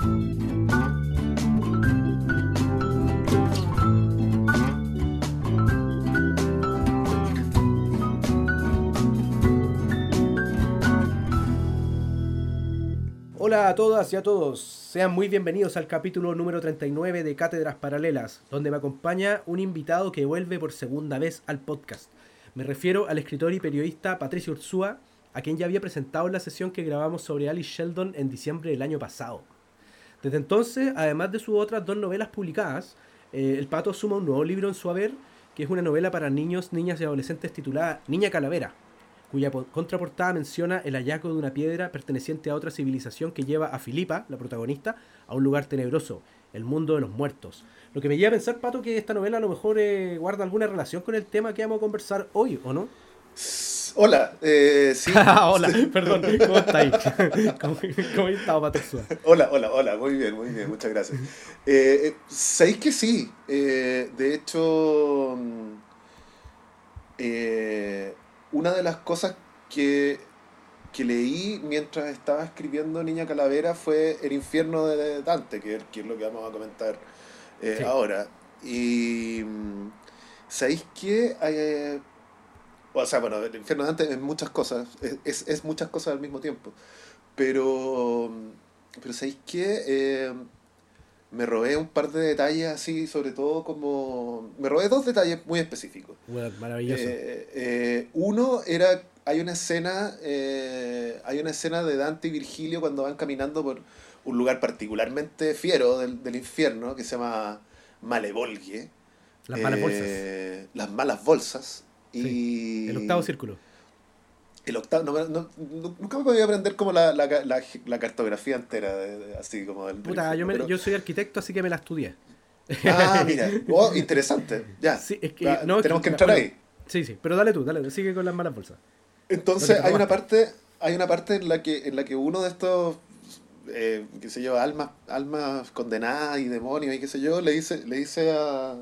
Hola a todas y a todos, sean muy bienvenidos al capítulo número 39 de Cátedras Paralelas, donde me acompaña un invitado que vuelve por segunda vez al podcast. Me refiero al escritor y periodista Patricio Ursúa, a quien ya había presentado en la sesión que grabamos sobre Alice Sheldon en diciembre del año pasado. Desde entonces, además de sus otras dos novelas publicadas, eh, el Pato suma un nuevo libro en su haber, que es una novela para niños, niñas y adolescentes titulada Niña Calavera, cuya contraportada menciona el hallazgo de una piedra perteneciente a otra civilización que lleva a Filipa, la protagonista, a un lugar tenebroso, el mundo de los muertos. Lo que me lleva a pensar, Pato, que esta novela a lo mejor eh, guarda alguna relación con el tema que vamos a conversar hoy, ¿o no? Hola, eh, sí. hola, perdón, ¿cómo estáis? ¿Cómo, cómo estado, Pato? Hola, hola, hola, muy bien, muy bien, muchas gracias. Eh, eh ¿Sabéis que sí? de hecho, mm, eh, una de las cosas que, leí mientras estaba escribiendo Niña Calavera fue El infierno de Dante, que, es lo que vamos a comentar eh, ahora. Y mm, ¿sabéis qué? O sea, bueno, el infierno de Dante es muchas cosas, es, es, muchas cosas al mismo tiempo. Pero, pero ¿sabéis qué? Eh, me robé un par de detalles así, sobre todo como... Me robé dos detalles muy específicos. maravilloso. Eh, eh, uno era, hay una escena, hay una escena de Dante y Virgilio cuando van caminando por un lugar particularmente fiero del, del infierno que se llama Malevolgie. Las malas bolsas. Las malas bolsas. Y... El octavo círculo el octavo, no, nunca me podía aprender como la, la, la, cartografía entera, así como el... Puta, yo, yo, soy arquitecto, así que me la estudié. Ah, mira, oh, interesante, ya. Sí, es que, no, tenemos que, entrar ahí. Sí, sí, pero dale tú, dale, sigue con las malas bolsas. Entonces, hay una parte, hay una parte en la que, en la que uno de estos, eh, qué sé yo, almas, almas condenadas y demonios y qué sé yo, le dice, le dice a,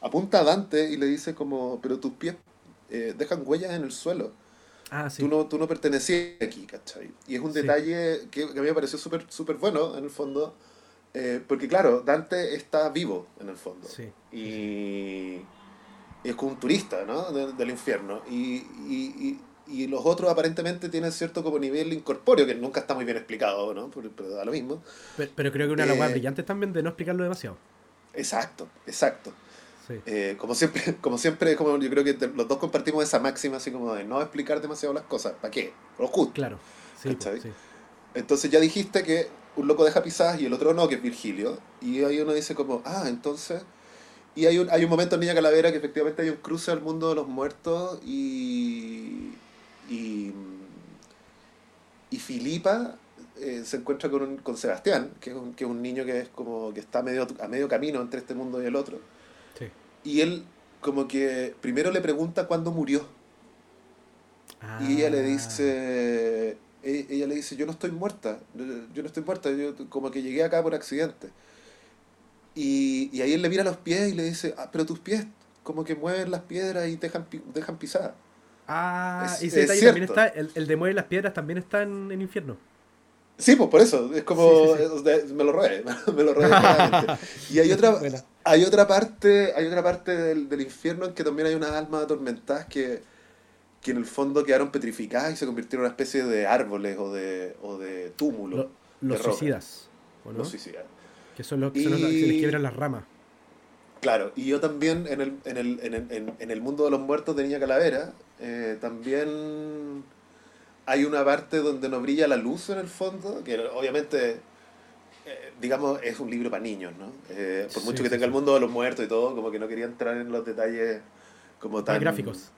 apunta a Dante y le dice como, pero tus pies eh, dejan huellas en el suelo. Ah, tú, no, tú no pertenecías aquí, ¿cachai? Y es un detalle que, a mí me pareció súper super bueno, en el fondo, eh, porque claro, Dante está vivo, en el fondo. Sí. Y, es como un turista, ¿no? del infierno. Y, y, y, los otros aparentemente tienen cierto como nivel incorpóreo, que nunca está muy bien explicado, ¿no? Pero, da lo mismo. Pero, creo que una de las eh, brillantes también de no explicarlo demasiado. Exacto, exacto. Eh, como siempre, como siempre, como yo creo que los dos compartimos esa máxima así como de no explicar demasiado las cosas. ¿Para qué? Lo justo. Claro. Entonces ya dijiste que un loco deja pisadas y el otro no, que es Virgilio. Y ahí uno dice como, ah, entonces... Y hay un, hay un momento en Niña Calavera que efectivamente hay un cruce al mundo de los muertos y... Y, y Filipa eh, se encuentra con, con Sebastián, que es, un, que es un niño que es como que está medio, a medio camino entre este mundo y el otro y él como que primero le pregunta cuándo murió. Y ella le dice, ah. e-, ella le dice, yo no estoy muerta, yo no estoy muerta, yo como que llegué acá por accidente. Y, y ahí él le mira los pies y le dice, ah, pero tus pies como que mueven las piedras y dejan, dejan pisar. Ah, y ese también está, el, el de mueven las piedras también está en, en infierno. Sí, pues por eso, es como, me lo robé, me lo robé. y hay otra, hay otra parte, hay otra parte del, del, infierno en que también hay unas almas atormentadas que, que en el fondo quedaron petrificadas y se convirtieron en una especie de árboles o de, o de túmulos. los suicidas, ¿o no? Los suicidas. Que son los, que, son los que se les quiebran las ramas. Claro, y yo también en el, en el, en el, en el mundo de los muertos de Niña Calavera, eh, también hay una parte donde no brilla la luz en el fondo, que obviamente, digamos, es un libro para niños, ¿no? Eh, por mucho que tenga el mundo de los muertos y todo, como que no quería entrar en los detalles como tan... gráficos.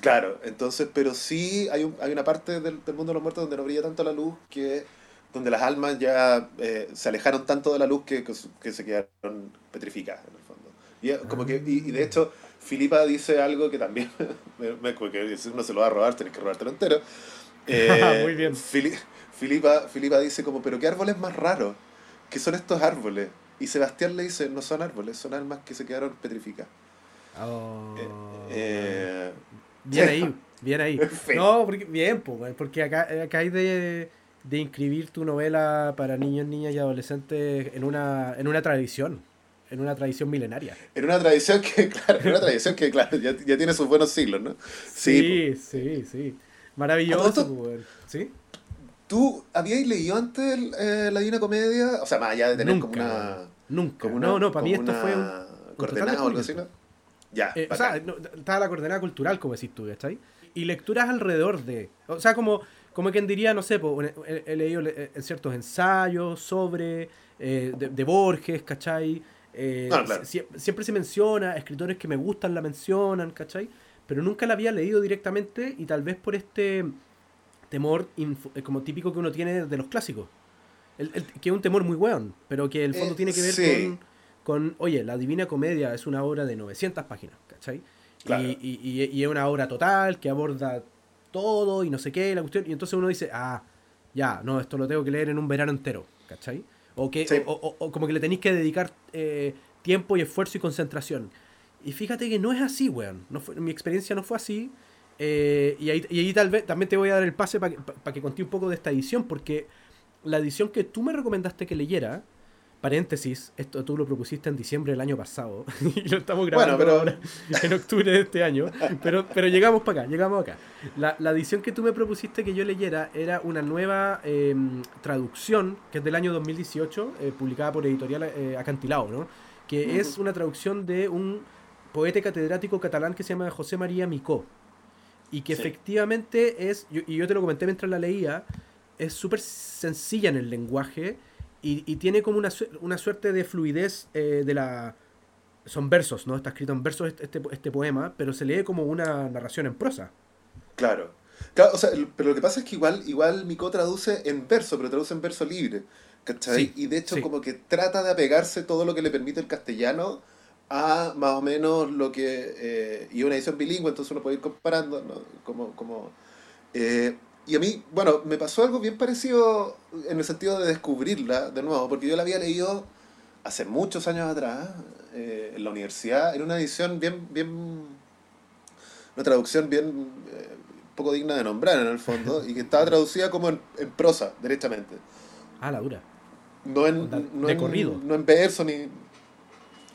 Claro, entonces, pero sí hay, un, hay una parte del, mundo de los muertos donde no brilla tanto la luz que donde las almas ya eh, se alejaron tanto de la luz que, que, se quedaron petrificadas en el fondo. Y, como que, y, de hecho, Filipa dice algo que también, me, me, que si uno se lo va a robar, tenés que robártelo entero, eh, Muy bien. Filipa, Filipa dice como, pero ¿qué árboles más raros? ¿Qué son estos árboles? Y Sebastián le dice, no son árboles, son almas que se quedaron petrificadas. Oh. Eh, eh, bien ahí, bien ahí. No, porque, bien, porque acá, acá hay de... de inscribir tu novela para niños, niñas y adolescentes en una, en una tradición, en una tradición milenaria. En una tradición que, claro, en una tradición que, claro, ya, ya tiene sus buenos siglos, ¿no? Sí, sí, sí. Maravilloso, pues, ¿sí? ¿Tú habías leído antes eh, la Divina Comedia? O sea, más allá de tener como una... Nunca. no, no, para mí esto fue un... coordenada o algo así, ¿no? Ya. Eh, o sea, estaba la coordenada cultural, como decís tú, ¿cachai? Y lecturas alrededor de... O sea, como, como quien diría, no sé, pues, he, leído eh, ciertos ensayos sobre... de, Borges, ¿cachai? Ah, siempre se menciona, escritores que me gustan la mencionan, ¿cachai? Pero nunca la había leído directamente y tal vez por este temor eh, como típico que uno tiene de los clásicos. El, que es un temor muy weón, pero que el fondo eh, tiene que ver con, con, oye, la Divina Comedia es una obra de 900 páginas, ¿cachai? Y, y, es una obra total que aborda todo y no sé qué, la cuestión. Y entonces uno dice, ah, ya, no, esto lo tengo que leer en un verano entero, ¿cachai? O, que, o, como que le tenéis que dedicar eh, tiempo y esfuerzo y concentración. Y fíjate que no es así, weón. No fue, mi experiencia no fue así. Eh, y, ahí, tal vez también te voy a dar el pase para que, para que conté un poco de esta edición, porque la edición que tú me recomendaste que leyera, paréntesis, esto tú lo propusiste en diciembre del año pasado, y lo estamos grabando pero... ahora en octubre de este año, pero, pero llegamos para acá, llegamos acá. La, la, edición que tú me propusiste que yo leyera era una nueva em, traducción, que es del año 2018, eh, publicada por editorial eh, Acantilado, ¿no? que es una traducción de un poeta catedrático catalán que se llama José María Micó y que efectivamente es, y yo te lo comenté mientras la leía, es súper sencilla en el lenguaje y, tiene como una, una, suerte de fluidez eh, de la... Son versos, ¿no? Está escrito en versos este, este, este, poema, pero se lee como una narración en prosa. Claro. claro o sea, pero lo que pasa es que igual, igual Miko traduce en verso, pero traduce en verso libre. ¿Cachai? y de hecho como que trata de apegarse todo lo que le permite el castellano a más o menos lo que... Eh, y una edición bilingüe, entonces uno puede ir comparando, ¿no? Como... como eh, y a mí, bueno, me pasó algo bien parecido en el sentido de descubrirla de nuevo, porque yo la había leído hace muchos años atrás, eh, en la universidad, en una edición bien, bien, una traducción bien poco digna de nombrar en el fondo, y que estaba traducida como en, prosa, derechamente. Ah, la dura. No en, no de corrido. No en verso ni,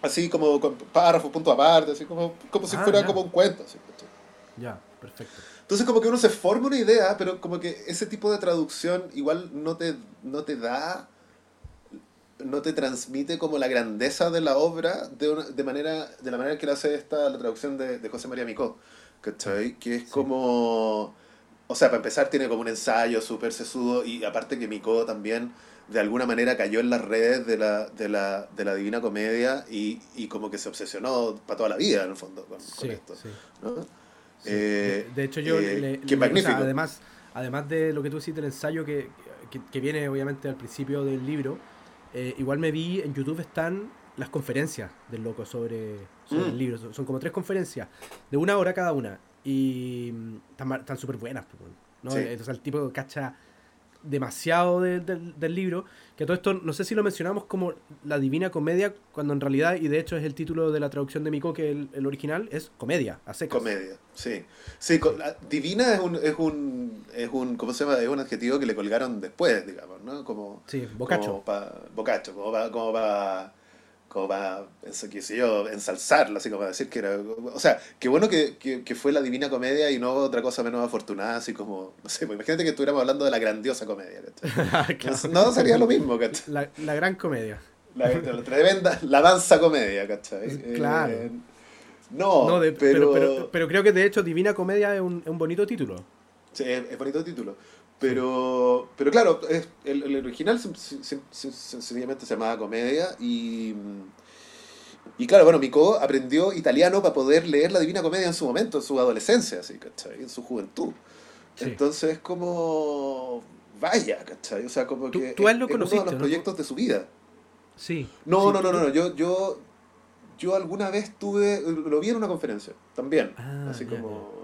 así como con párrafos, punto aparte, así como, como si ah, fuera como un cuento. ya, perfecto. Entonces como que uno se forma una idea, pero como que ese tipo de traducción igual no te, no te da, no te transmite como la grandeza de la obra de, de, manera, de la manera que la hace esta, la traducción de, de José María Micó, ¿cachai? Que es como... O sea, para empezar tiene como un ensayo súper sesudo y aparte que Micó también de alguna manera cayó en las redes de la, de la, de la Divina Comedia y, y como que se obsesionó para toda la vida, en el fondo, con, esto. Eh, de, hecho, yo eh, le, magnífico. además, además de lo que tú hiciste, el ensayo que, que, viene obviamente al principio del libro, eh, igual me vi en YouTube están las conferencias del loco sobre, sobre el mm. libro. Son, como tres conferencias, de una hora cada una. Y mm, están súper buenas. Pues, ¿no? Entonces el tipo cacha demasiado del libro, que todo esto, no sé si lo mencionamos como la Divina Comedia, cuando en realidad, y de hecho es el título de la traducción de Miko, que el, el original es comedia, a Comedia, sí. Sí, divina es un, es un, es un, ¿cómo se llama? Es un adjetivo que le colgaron después, digamos, ¿no? Como, sí, bocacho. Como bocacho, como para... Como para como para, qué sé yo, ensalzarla, así como para decir que era... O sea, qué bueno que, que, fue la Divina Comedia y no otra cosa menos afortunada, así como, no sé, pues imagínate que estuviéramos hablando de la grandiosa comedia, no, sería lo mismo, ¿cachai? La, la gran comedia. La, tremenda, la danza comedia, ¿cachai? Claro. Eh, no, pero, pero, creo que de hecho Divina Comedia es un, un bonito título. Sí, es, es bonito título. Pero, pero claro, el, el original sencillamente se llamaba Comedia y, y claro, bueno, Miko aprendió italiano para poder leer la Divina Comedia en su momento, en su adolescencia, así, ¿cachai? En su juventud. Entonces, como, vaya, ¿cachai? O sea, como que ¿Tú es uno de los proyectos de su vida. Sí. No, no, no, no, no, yo, yo, yo alguna vez tuve, lo vi en una conferencia, también, ah, así como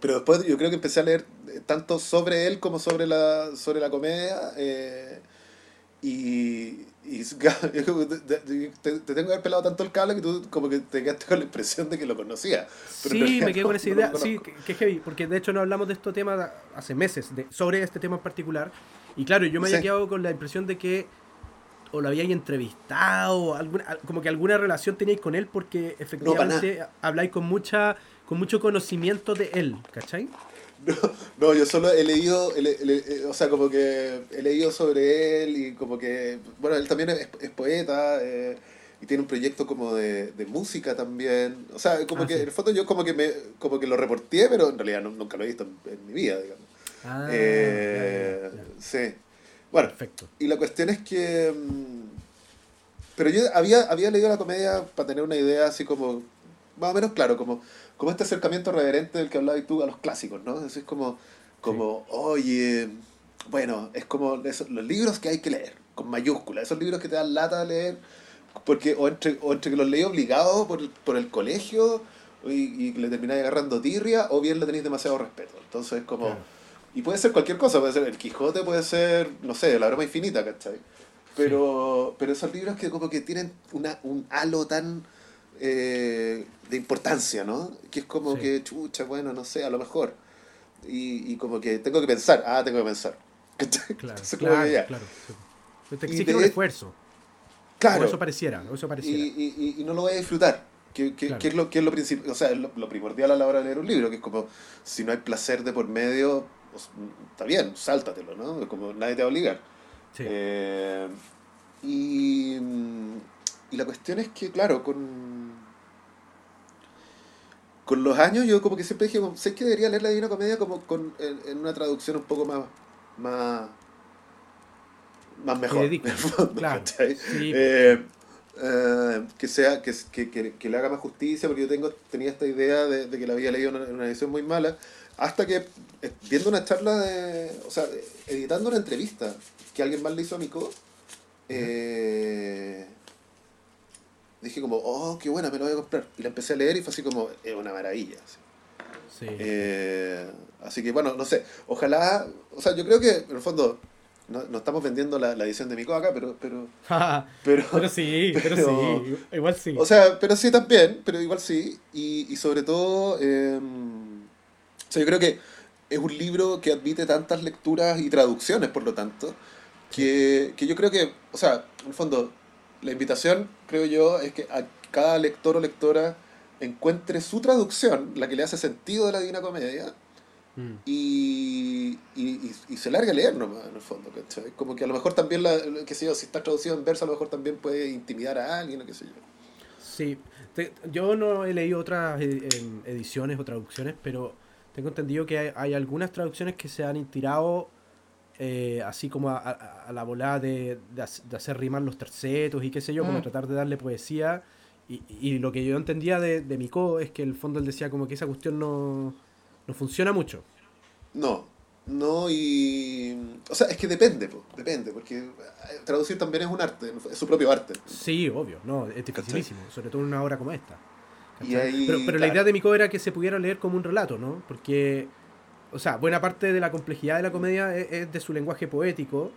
pero después yo creo que empecé a leer eh, tanto sobre él como sobre la, sobre la comedia. Eh, y, y te, te, tengo que haber pelado tanto el cable que tú como que te quedaste con la impresión de que lo conocía. sí, me quedé con esa idea. sí, que, heavy, porque de hecho no hablamos de este tema hace meses, de, sobre este tema en particular. Y claro, yo me había quedado con la impresión de que o lo habíais entrevistado, alguna, como que alguna relación teníais con él porque efectivamente habláis con mucha con mucho conocimiento de él, ¿cachai? No, no, yo solo he leído, o sea, como que he leído sobre él y como que, bueno, él también es, poeta eh, y tiene un proyecto como de, música también. O sea, como ah, que en el fondo yo como que me como que lo reporté, pero en realidad nunca lo he visto en, mi vida, digamos. Ah, eh, Sí. Bueno, Perfecto. y la cuestión es que... Mm, pero yo había, había leído la comedia para tener una idea así como, más o menos claro, como como este acercamiento reverente del que hablabas tú a los clásicos, ¿no? Es como, como oye, bueno, es como los libros que hay que leer, con mayúsculas, esos libros que te dan lata de leer, porque o entre, o entre que los leí obligados por, por el colegio y, y le termináis agarrando tirria, o bien le tenéis demasiado respeto. Entonces, es como... Y puede ser cualquier cosa, puede ser el Quijote, puede ser, no sé, la broma infinita, ¿cachai? Pero, pero esos libros que como que tienen una, un halo tan eh, de importancia, ¿no? Que es como que, chucha, bueno, no sé, a lo mejor. Y, y, como que tengo que pensar, ah, tengo que pensar. Claro, claro, claro. Te exige un esfuerzo. Claro. O eso pareciera, o eso pareciera. Y, y, y, no lo voy a disfrutar. Que, que, que es lo, que es lo, o sea, lo, lo, primordial a la hora de leer un libro, que es como, si no hay placer de por medio, pues, está bien, sáltatelo, ¿no? Como nadie te va a obligar. Sí. Eh, y, y la cuestión es que, claro, con con los años yo como que siempre dije, sé que debería leer la Divina Comedia como con, en, una traducción un poco más más, más mejor. claro. Eh, eh, que sea que, que, que, le haga más justicia porque yo tengo tenía esta idea de, que la había leído en una, edición muy mala hasta que eh, viendo una charla de o sea editando una entrevista que alguien más le hizo a Mico eh, dije como, oh, qué buena, me lo voy a comprar. Y la empecé a leer y fue así como, es una maravilla. Así. Sí. Eh, así que bueno, no sé, ojalá, o sea, yo creo que en el fondo no, no estamos vendiendo la, la, edición de Mico acá, pero... Pero, pero, pero sí, pero, sí, igual sí. O sea, pero sí también, pero igual sí. Y, y sobre todo, eh, o sea, yo creo que es un libro que admite tantas lecturas y traducciones, por lo tanto, que, que yo creo que, o sea, en el fondo, la invitación, creo yo, es que a cada lector o lectora encuentre su traducción, la que le hace sentido de la Divina Comedia, mm. y, y, y, se larga a leer nomás, en el fondo, ¿cachai? Como que a lo mejor también, la, qué sé yo, si está traducido en verso, a lo mejor también puede intimidar a alguien, o qué sé yo. Sí, yo no he leído otras eh, ediciones o traducciones, pero tengo entendido que hay, hay algunas traducciones que se han inspirado eh, así como a, la volada de, de, hacer rimar los tercetos y qué sé yo, como mm. tratar de darle poesía. Y, y, lo que yo entendía de, de Miko es que el fondo él decía como que esa cuestión no, no funciona mucho. No, no, y. O sea, es que depende, depende, porque eh, traducir también es un arte, es su propio arte. Sí, obvio, no, es dificilísimo, sobre todo en una obra como esta. pero, pero la idea de Miko era que se pudiera leer como un relato, ¿no? Porque o sea, buena parte de la complejidad de la comedia es, de su lenguaje poético,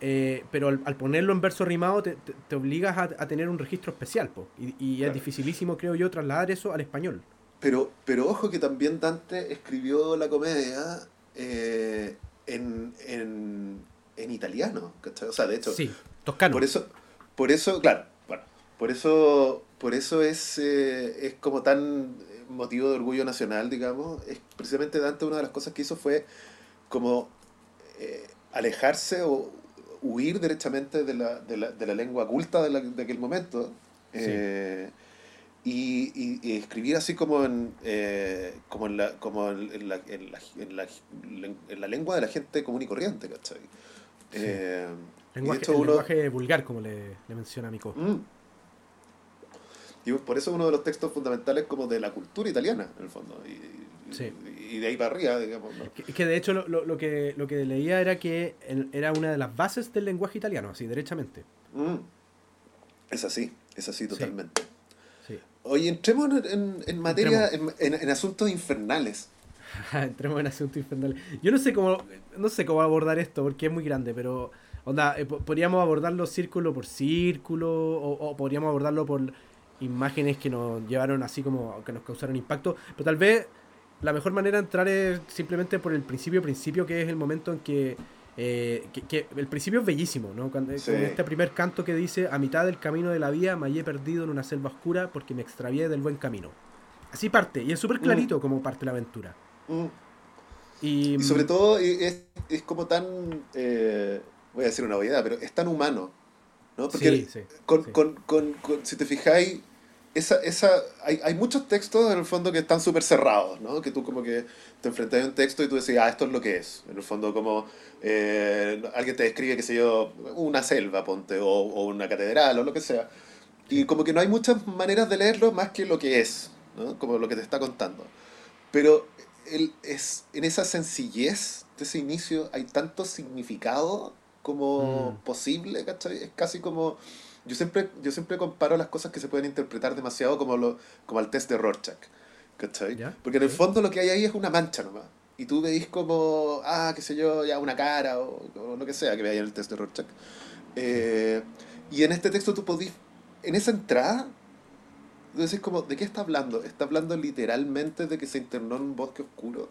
eh, pero al, ponerlo en verso rimado te, obligas a, tener un registro especial, po, y, es dificilísimo, creo yo, trasladar eso al español. Pero, pero ojo que también Dante escribió la comedia eh, en, en, en, italiano, ¿cachai? O sea, de hecho... Sí, toscano. Por eso, por eso claro, bueno, por eso, por eso es, eh, es como tan motivo de orgullo nacional, digamos, es precisamente Dante una de las cosas que hizo fue como eh, alejarse o huir derechamente de la, de la, de la lengua culta de, de aquel momento. Eh, y, y, escribir así como en, eh, como en, la, como en, la, en, la, en, la, en, la, lengua de la gente común y corriente, ¿cachai? lenguaje, lenguaje vulgar, como le, le menciona Mico. Mm. Y por eso es uno de los textos fundamentales como de la cultura italiana, en el fondo. Y, de ahí para arriba, digamos. Es que de hecho lo, lo, que, lo que leía era que era una de las bases del lenguaje italiano, así, derechamente. Mm. Es así, es así totalmente. Sí. Oye, entremos en, en, materia, en, en, asuntos infernales. entremos en asuntos infernales. Yo no sé cómo no sé cómo abordar esto porque es muy grande, pero Onda, eh, podríamos abordarlo círculo por círculo o, podríamos abordarlo por imágenes que nos llevaron así como que nos causaron impacto, pero tal vez la mejor manera de entrar es simplemente por el principio principio que es el momento en que eh, que, el principio es bellísimo, ¿no? Cuando, Con este primer canto que dice, a mitad del camino de la vía me hallé perdido en una selva oscura porque me extravié del buen camino. Así parte, y es súper clarito mm. como parte la aventura. Mm. Y, sobre todo es, es como tan, eh, voy a decir una obviedad, pero es tan humano, ¿no? Porque con, Con, con, si te fijáis, esa, esa, hay, hay, muchos textos en el fondo que están súper cerrados, ¿no? Que tú como que te enfrentas a un texto y tú decís, ah, esto es lo que es. En el fondo como eh, alguien te describe, qué sé yo, una selva, ponte, o, o, una catedral, o lo que sea. Y como que no hay muchas maneras de leerlo más que lo que es, ¿no? Como lo que te está contando. Pero él es, en esa sencillez de ese inicio hay tanto significado como mm. posible, ¿cachai? Es casi como yo siempre, yo siempre comparo las cosas que se pueden interpretar demasiado como, lo, como el test de Rorschach. ¿Cachai? Porque en el fondo lo que hay ahí es una mancha nomás. Y tú veis como, ah, qué sé yo, ya una cara o, lo que sea que veáis en el test de Rorschach. Eh, y en este texto tú podís, en esa entrada, tú decís como, ¿de qué está hablando? ¿Está hablando literalmente de que se internó en un bosque oscuro?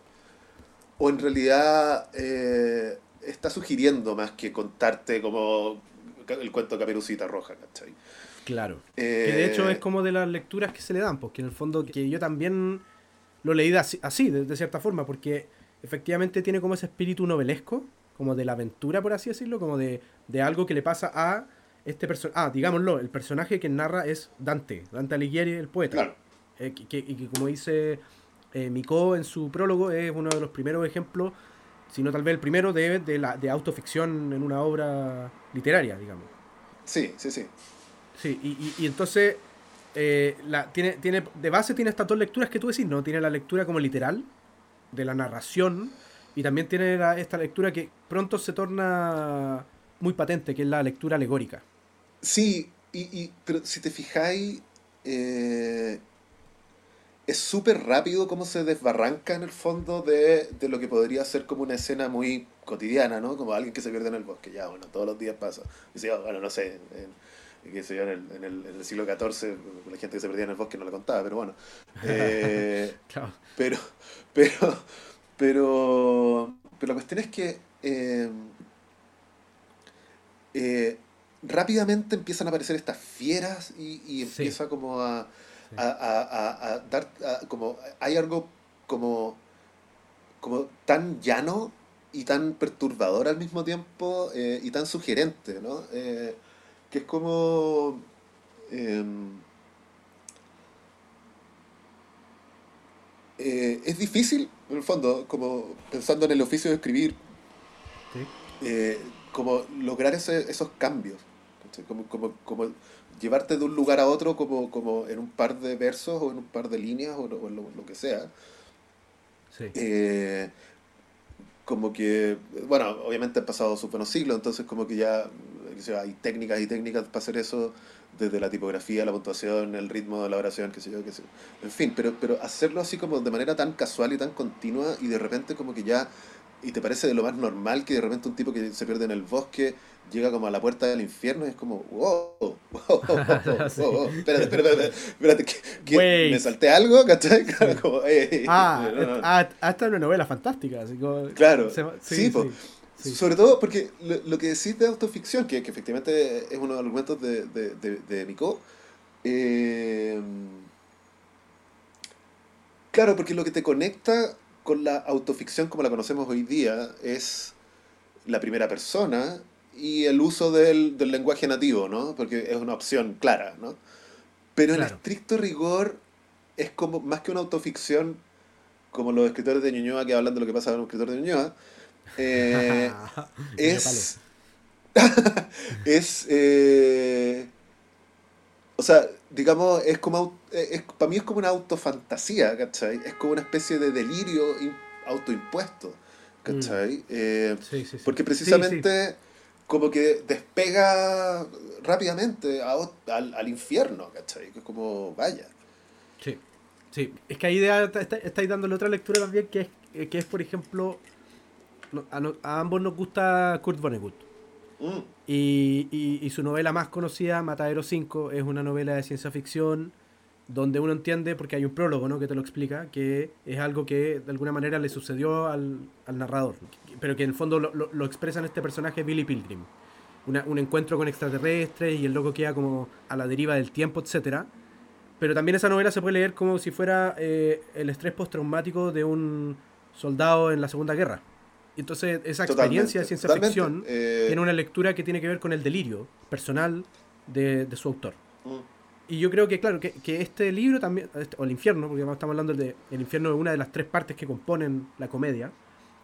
¿O en realidad eh, está sugiriendo más que contarte como el cuento de Caperucita Roja, ¿cachai? Claro. que de hecho es como de las lecturas que se le dan, porque en el fondo que yo también lo leí así, así de, cierta forma, porque efectivamente tiene como ese espíritu novelesco, como de la aventura, por así decirlo, como de, de algo que le pasa a este personaje. Ah, digámoslo, el personaje que narra es Dante, Dante Alighieri, el poeta. Claro. Eh, que, y que como dice eh, Miko en su prólogo, es uno de los primeros ejemplos sino tal vez el primero de, de, la, de autoficción en una obra literaria, digamos. Sí, sí, sí. Sí, y, y, entonces, eh, la, tiene, tiene, de base tiene estas dos lecturas que tú decís, ¿no? Tiene la lectura como literal, de la narración, y también tiene esta lectura que pronto se torna muy patente, que es la lectura alegórica. Sí, y, y pero si te fijáis, eh, es súper rápido cómo se desbarranca en el fondo de, de, lo que podría ser como una escena muy cotidiana, ¿no? Como alguien que se pierde en el bosque, ya, bueno, todos los días pasa. Y bueno, no sé, en, en, en, el, en, el, siglo XIV la gente que se perdía en el bosque no la contaba, pero bueno. Eh, pero, pero, pero, pero la cuestión es que eh, eh, rápidamente empiezan a aparecer estas fieras y, y empieza como a a, dar, como, hay algo como, como tan llano y tan perturbador al mismo tiempo eh, y tan sugerente, ¿no? Eh, que es como... Em, eh, es difícil, en el fondo, como pensando en el oficio de escribir, como lograr esos cambios, como, como, como llevarte de un lugar a otro como, como en un par de versos o en un par de líneas o, lo, que sea. Eh, como que, bueno, obviamente han pasado sus buenos siglos, entonces como que ya hay técnicas y técnicas para hacer eso, desde la tipografía, la puntuación, el ritmo de la oración, qué sé yo, qué sé En fin, pero, pero hacerlo así como de manera tan casual y tan continua y de repente como que ya y te parece de lo más normal que de repente un tipo que se pierde en el bosque llega como a la puerta del infierno y es como, wow, wow, wow, wow, espérate, espérate, espérate, me salté algo, ¿cachai? Claro, como, ah, ah, hasta una novela fantástica. Claro, sí, sobre todo porque lo, que decís de autoficción, que, que, efectivamente es uno de los argumentos de, de, de, Miko, eh, claro, porque lo que te conecta con la autoficción como la conocemos hoy día es la primera persona y el uso del, del lenguaje nativo, ¿no? Porque es una opción clara, ¿no? Pero en estricto rigor es como más que una autoficción como los escritores de Ñuñoa que hablan de lo que pasa con un escritor de Ñuñoa. Eh, es es eh, o sea, digamos, es como, es, para mí es como una autofantasía, ¿cachai? Es como una especie de delirio autoimpuesto, ¿cachai? Mm. Eh, sí, sí, sí. Porque precisamente como que despega rápidamente al, al, infierno, ¿cachai? Que es como, vaya. Sí, sí. Es que ahí estáis dándole otra lectura también, que es, que es por ejemplo, a, ambos nos gusta Kurt Vonnegut. Mm. Y, y- y su novela más conocida, Matadero 5, es una novela de ciencia ficción donde uno entiende, porque hay un prólogo ¿no? que te lo explica, que es algo que de alguna manera le sucedió al, al narrador, pero que en el fondo lo, lo- lo expresa en este personaje Billy Pilgrim. Una- un encuentro con extraterrestres y el loco queda como a la deriva del tiempo, etcétera. Pero también esa novela se puede leer como si fuera eh, el estrés postraumático de un soldado en la Segunda Guerra. Y entonces esa experiencia de Totalmente, ciencia totalmente. ficción Eh, tiene una lectura que tiene que ver con el delirio personal de, de su autor. mm. Y yo creo que, claro, que, que este libro también, este- o el infierno, porque estamos hablando de el infierno es una de las tres partes que componen la comedia,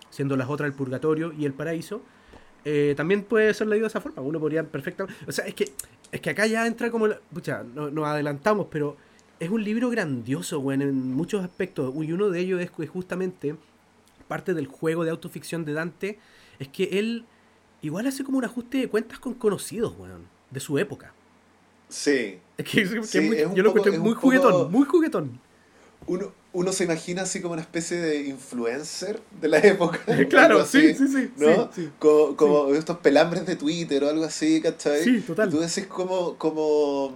siendo las otras el purgatorio y el paraíso, eh, también puede ser leído de esa forma. Uno podría perfectamente... O sea, es que, es que acá ya entra como... la- pucha, no- nos adelantamos, pero es un libro grandioso, güey, en muchos aspectos. Y uno de ellos es que justamente parte del juego de autoficción de Dante, es que él igual hace como un ajuste de cuentas con conocidos, weón, de su época. Sí. Es que, que Sí, es muy- es yo lo poco- encuentro es muy poco- juguetón, muy juguetón. Uno, uno se imagina así como una especie de influencer de la época. claro, sí, sí, sí, ¿no? sí, sí. Como, como estos pelambres de Twitter o algo así, ¿cachai? Sí, total. Y tú decís como... como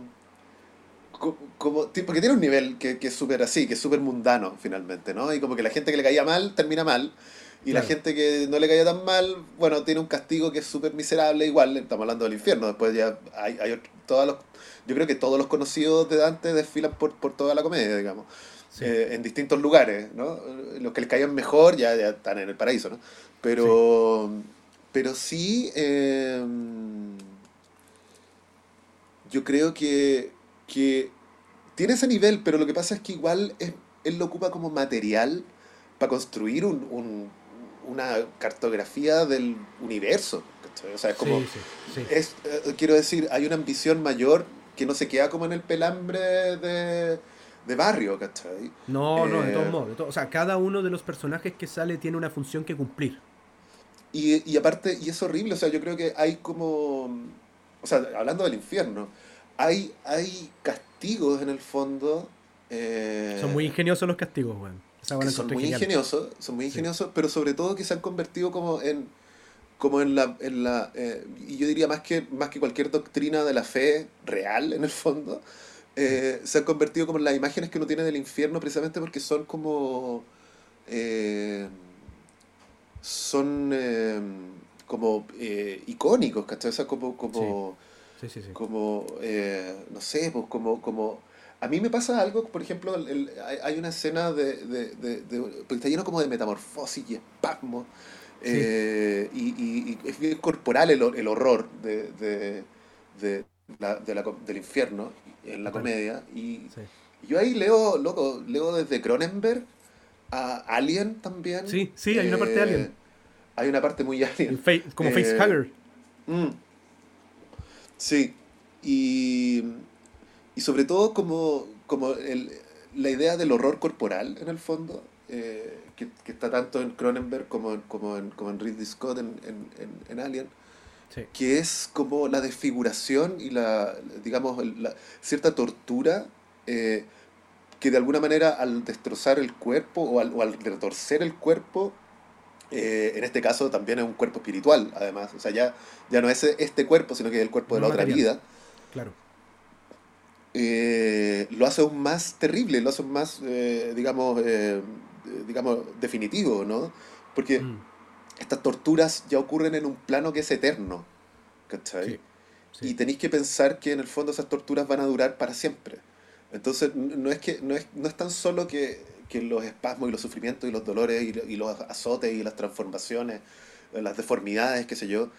co- como, porque tiene un nivel que, que es súper así, que es súper mundano finalmente, ¿no? Y como que la gente que le caía mal termina mal, y la gente que no le caía tan mal, bueno, tiene un castigo que es súper miserable, igual, estamos hablando del infierno, después ya hay, hay todos los, yo creo que todos los conocidos de Dante desfilan por, por toda la comedia, digamos, Sí. eh, en distintos lugares, ¿no? Los que le caían mejor ya, ya están en el paraíso, ¿no? Pero, pero sí, eh, yo creo que, que tiene ese nivel, pero lo que pasa es que igual es- él lo ocupa como material para construir un, un- una cartografía del universo. ¿cachai? O sea, es como, Sí, sí, sí. es, eh, quiero decir, hay una ambición mayor que no se queda como en el pelambre de, de barrio, ¿cachai? No, no, de eh, todos modos. de o sea, cada uno de los personajes que sale tiene una función que cumplir. Y, y aparte, y es horrible, o sea, yo creo que hay como, o sea, hablando del infierno, hay, hay castigos en el fondo. eh, Son muy ingeniosos los castigos, weón. Esa que son muy genial. ingeniosos, son muy Sí. ingeniosos, pero sobre todo que se han convertido como en, como en la, en la eh, y yo diría más que, más que cualquier doctrina de la fe real en el fondo, eh, se han convertido como en las imágenes que uno tiene del infierno precisamente porque son como, eh, son eh, como eh, icónicos, ¿cachai? O sea, como, como, Sí, sí, sí. como no sé, pues como, como a mí me pasa algo, por ejemplo, el- el- hay, una escena de, de, de, de- porque está lleno como de metamorfosis y espasmos, Sí. eh, y, y- y es bien corporal el, el horror de, la- la del infierno en la comedia, y Sí. y yo ahí leo, loco, leo desde Cronenberg a Alien también. Sí, sí, hay una parte de Eh, Alien. Hay una parte muy Alien. fa- como eh, facehugger. Mm. Sí, y, y sobre todo como, como el- la idea del horror corporal en el fondo, eh, que, que está tanto en Cronenberg como en, como en, como en Ridley Scott en, en, en- en Alien, Sí. que es como la desfiguración y la, digamos, la, cierta tortura eh, que de alguna manera al destrozar el cuerpo o al, o al retorcer el cuerpo, eh, en este caso también es un cuerpo espiritual, además. O sea, ya, ya no es este cuerpo, sino que es el cuerpo de No la otra vida. Claro. Eh, lo hace aún más terrible, lo hace aún más, eh, digamos, eh, digamos, definitivo, ¿no? Porque Mm, estas torturas ya ocurren en un plano que es eterno, ¿cachai? sí, sí. Y tenéis que pensar que en el fondo esas torturas van a durar para siempre. Entonces, no es, que, no es, no es tan solo que, que los espasmos y los sufrimientos y los dolores y, y los azotes y las transformaciones, las deformidades, qué sé yo,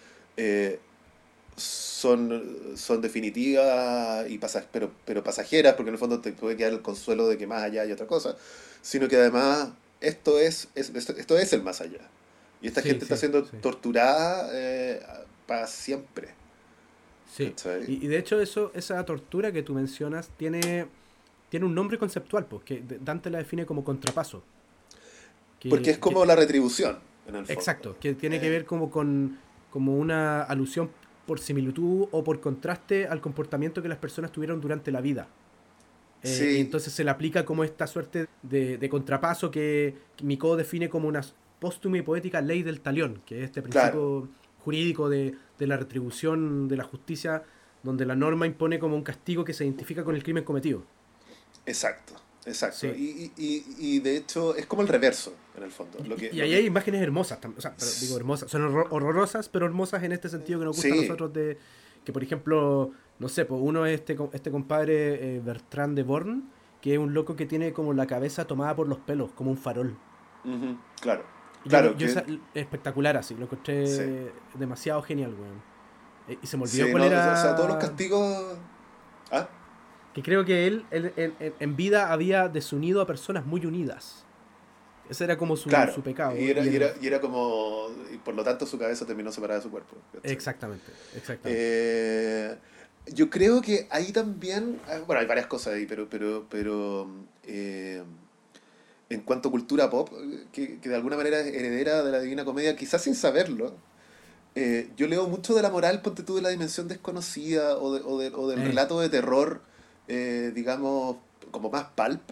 son, son definitivas y pero, pero pasajeras, porque en el fondo te puede quedar el consuelo de que más allá hay otra cosa, sino que además esto es, es- esto, esto es el más allá. Y esta Sí, gente está siendo sí. torturada eh, para siempre. Sí. Y, y de hecho eso, esa tortura que tú mencionas tiene, tiene un nombre conceptual, pues, que de- Dante la define como contrapaso. Que- Porque es como que- la retribución, en el fondo. Exacto, que tiene que Eh. ver como con como una alusión por similitud o por contraste al comportamiento que las personas tuvieron durante la vida. Eh, Sí. y entonces se le aplica como esta suerte de, de contrapaso que Miko define como una póstuma y poética ley del talión, que es este principio Claro. jurídico de, de la retribución de la justicia, donde la norma impone como un castigo que se identifica con el crimen cometido. Exacto, exacto. Y, y, y, de hecho es como el reverso, en el fondo. Lo que, y ahí hay imágenes hermosas, o sea, digo hermosas, son horrorosas, pero hermosas en este sentido que nos gusta a nosotros de que, por ejemplo, no sé, pues uno es este, este compadre eh, Bertrand de Born, que es un loco que tiene como la cabeza tomada por los pelos, como un farol. claro. claro espectacular así, lo encontré demasiado genial, weón. Eh, y se me olvidó cuál era. O sea, todos los castigos. Que creo que él, en vida había desunido a personas muy unidas. Ese era como su, su pecado. Y era, y, era, y era, como. Y por lo tanto su cabeza terminó separada de su cuerpo. Exactamente. exactamente. Eh, yo creo que ahí también, ah, bueno, hay varias cosas ahí, pero, pero, pero eh, en cuanto a cultura pop, que, que, de alguna manera es heredera de la Divina Comedia, quizás sin saberlo, eh, yo leo mucho de la moral, ponte tú, de la dimensión desconocida o, de, o, de, o del eh. relato de terror, digamos, como más pulp.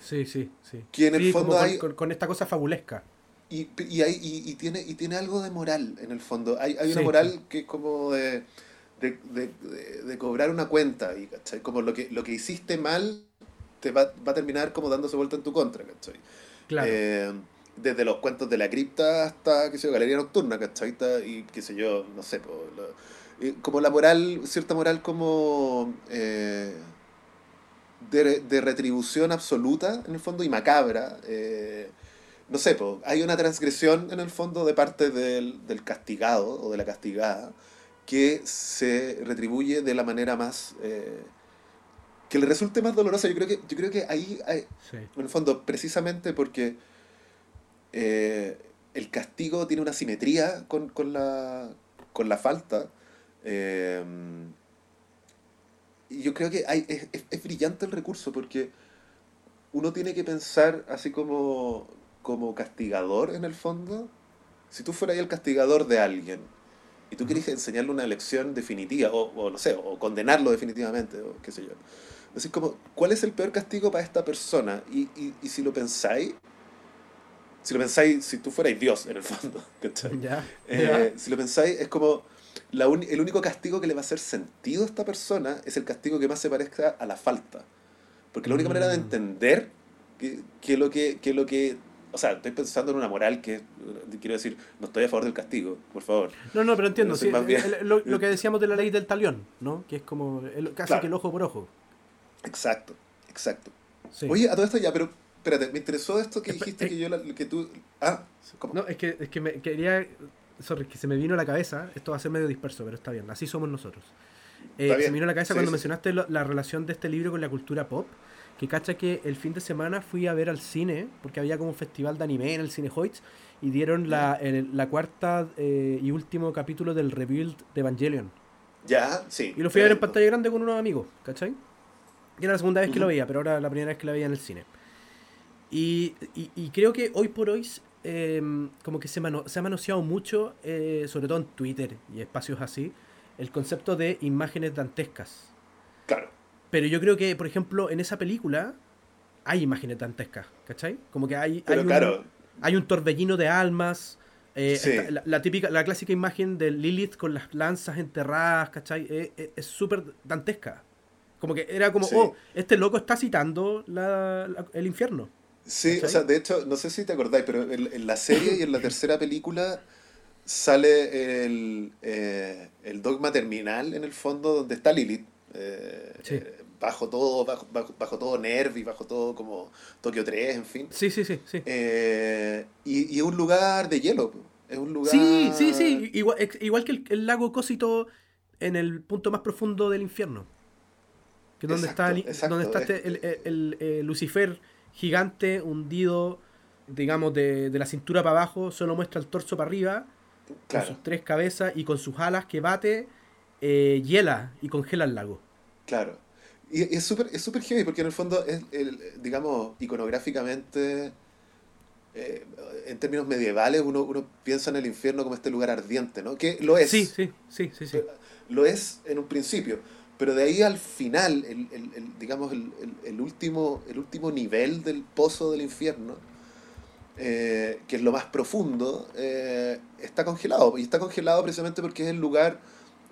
Sí, sí, sí. Que en el fondo hay... Con, esta cosa fabulesca. Y, y, hay, y, tiene, y tiene algo de moral, en el fondo. Hay, hay una moral que es como de de, de, de, cobrar una cuenta, y, ¿cachai? Como lo que, lo que hiciste mal te va, va a terminar como dándose vuelta en tu contra, ¿cachai? Claro. Eh, desde los cuentos de la cripta hasta, qué sé yo, Galería Nocturna, ¿cachai? Y qué sé yo, no sé, como la moral, cierta moral como eh, de, de, retribución absoluta, en el fondo, y macabra. Eh, no sé, hay una transgresión en el fondo de parte del, del castigado o de la castigada que se retribuye de la manera más... Eh, que le resulte más dolorosa. Yo creo que, yo creo que ahí, hay, en el fondo, precisamente porque eh, el castigo tiene una simetría con, con, la, con la falta. Eh, y yo creo que hay, es, es, brillante el recurso porque uno tiene que pensar así como, como castigador en el fondo. Si tú fueras el castigador de alguien y tú quieres enseñarle una lección definitiva, o, no sé, o condenarlo definitivamente, o qué sé yo. Así como, ¿cuál es el peor castigo para esta persona? Y, y, y si lo pensáis, si lo pensáis, si tú fuerais Dios en el fondo, eh, si lo pensáis, es como la el único castigo que le va a hacer sentido a esta persona es el castigo que más se parezca a la falta. Porque la única manera de mm. entender que, que, lo que, que lo que o sea, estoy pensando en una moral que, quiero decir, no estoy a favor del castigo, por favor. No, no, pero entiendo, lo, que decíamos de la ley del talión, ¿no? Que es como casi que el ojo por ojo. Exacto, exacto. Oye, a todo esto ya, pero espérate, me interesó esto que dijiste que yo, que tú... Ah, ¿cómo? No, es que, es que me quería... Sorry, que se me vino a la cabeza, esto va a ser medio disperso, pero está bien, así somos nosotros. Eh, se me vino a la cabeza cuando mencionaste la relación de este libro con la cultura pop que cacha que el fin de semana fui a ver al cine, porque había como un festival de anime en el Cine Hoyts, y dieron la, la cuarta eh, y último capítulo del Rebuild de Evangelion. Ya, sí. Y lo fui a ver en pantalla grande con unos amigos, ¿cachai? Y era la segunda vez que lo veía, pero ahora la primera vez que lo veía en el cine. Y, y, creo que hoy por hoy em, como que se, se ha manoseado mucho, eh, sobre todo en Twitter y espacios así, el concepto de imágenes dantescas. Claro. Pero yo creo que, por ejemplo, en esa película hay imágenes dantescas, ¿cachai? Como que hay, hay, un, hay un torbellino de almas. Eh, la, típica, la clásica imagen de Lilith con las lanzas enterradas, ¿cachai? Eh, es súper dantesca. Como que era como, oh, este loco está citando el infierno. Sí, o sea, de hecho, no sé si te acordáis, pero en, la serie y en la tercera película sale el, el dogma terminal en el fondo donde está Lilith. sí bajo todo, bajo, bajo, todo Nerv bajo todo como Tokio 3, en fin. Sí, sí, sí. sí. Eh, y, y, es un lugar de hielo. Es un lugar. Sí, sí, sí. Igual, igual que el, lago Cósito en el punto más profundo del infierno. Que donde está, donde está este, el, el, Lucifer gigante hundido, digamos, de, de, la cintura para abajo, solo muestra el torso para arriba, con sus tres cabezas y con sus alas que bate, eh, hiela y congela el lago. Claro. Y es súper es super heavy porque en el fondo es, el, digamos, iconográficamente, eh, en términos medievales, uno, uno piensa en el infierno como este lugar ardiente, ¿no? Que lo es. Sí, sí, sí, sí. sí. Lo es en un principio. Pero de ahí al final, el, el, digamos, el, último, el último nivel del pozo del infierno, eh, que es lo más profundo, eh, está congelado. Y está congelado precisamente porque es el lugar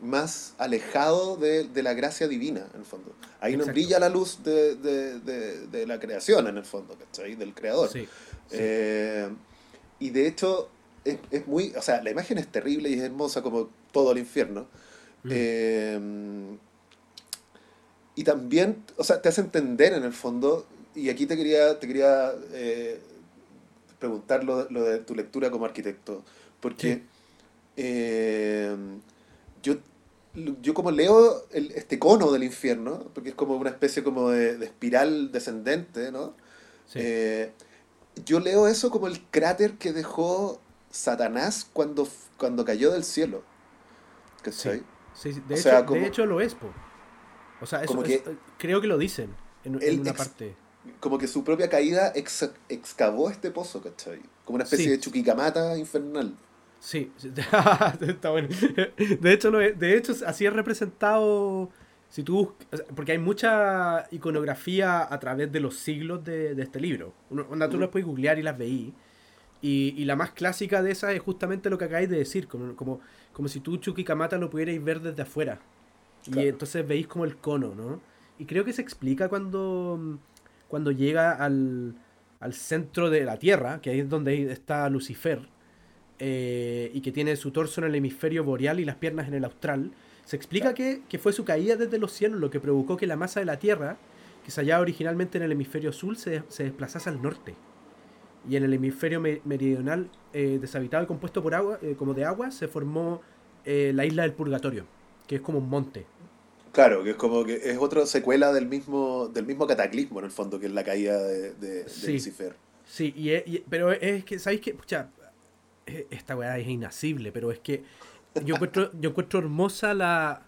más alejado de, de la gracia divina, en el fondo. Ahí no brilla la luz de, de, de, la creación, en el fondo, ¿cachai? Del creador. Eh, y de hecho, es, es, muy. O sea, la imagen es terrible y es hermosa como todo el infierno. Mm. Eh, y también, o sea, te hace entender en el fondo, y aquí te quería, te quería eh, preguntar lo, de tu lectura como arquitecto, porque yo, yo como leo este cono del infierno, porque es como una especie como de, espiral descendente, ¿no? Eh, yo leo eso como el cráter que dejó Satanás cuando, cuando cayó del cielo. Sí, sí, De, hecho, de hecho lo es, O sea, eso, creo que lo dicen en, una parte. Como que su propia caída excavó este pozo, ¿cachai? Como una especie de chuquicamata infernal. Sí, está bueno. De hecho, de hecho, así es representado. Si tú, porque hay mucha iconografía a través de los siglos de, este libro. Una, tú las puedes googlear y las veí. Y, la más clásica de esas es justamente lo que acabáis de decir, como, como, como si tú Chuquicamata lo pudierais ver desde afuera. Y entonces veis como el cono, ¿no? Y creo que se explica cuando, cuando llega al, al centro de la Tierra, que ahí es donde está Lucifer eh, y que tiene su torso en el hemisferio boreal y las piernas en el austral, se explica que, fue su caída desde los cielos lo que provocó que la masa de la Tierra, que se hallaba originalmente en el hemisferio azul, se, desplazase al norte. Y en el hemisferio meridional, eh, deshabitado y compuesto por agua, eh, como de agua, se formó la isla del Purgatorio, que es como un monte. Claro, que es como que es otra secuela del mismo, del mismo cataclismo, en el fondo, que es la caída de, Lucifer. Sí, y, pero es que, ¿sabéis qué? Pucha, eh, esta weá es inacible, pero es que yo encuentro, yo encuentro hermosa la...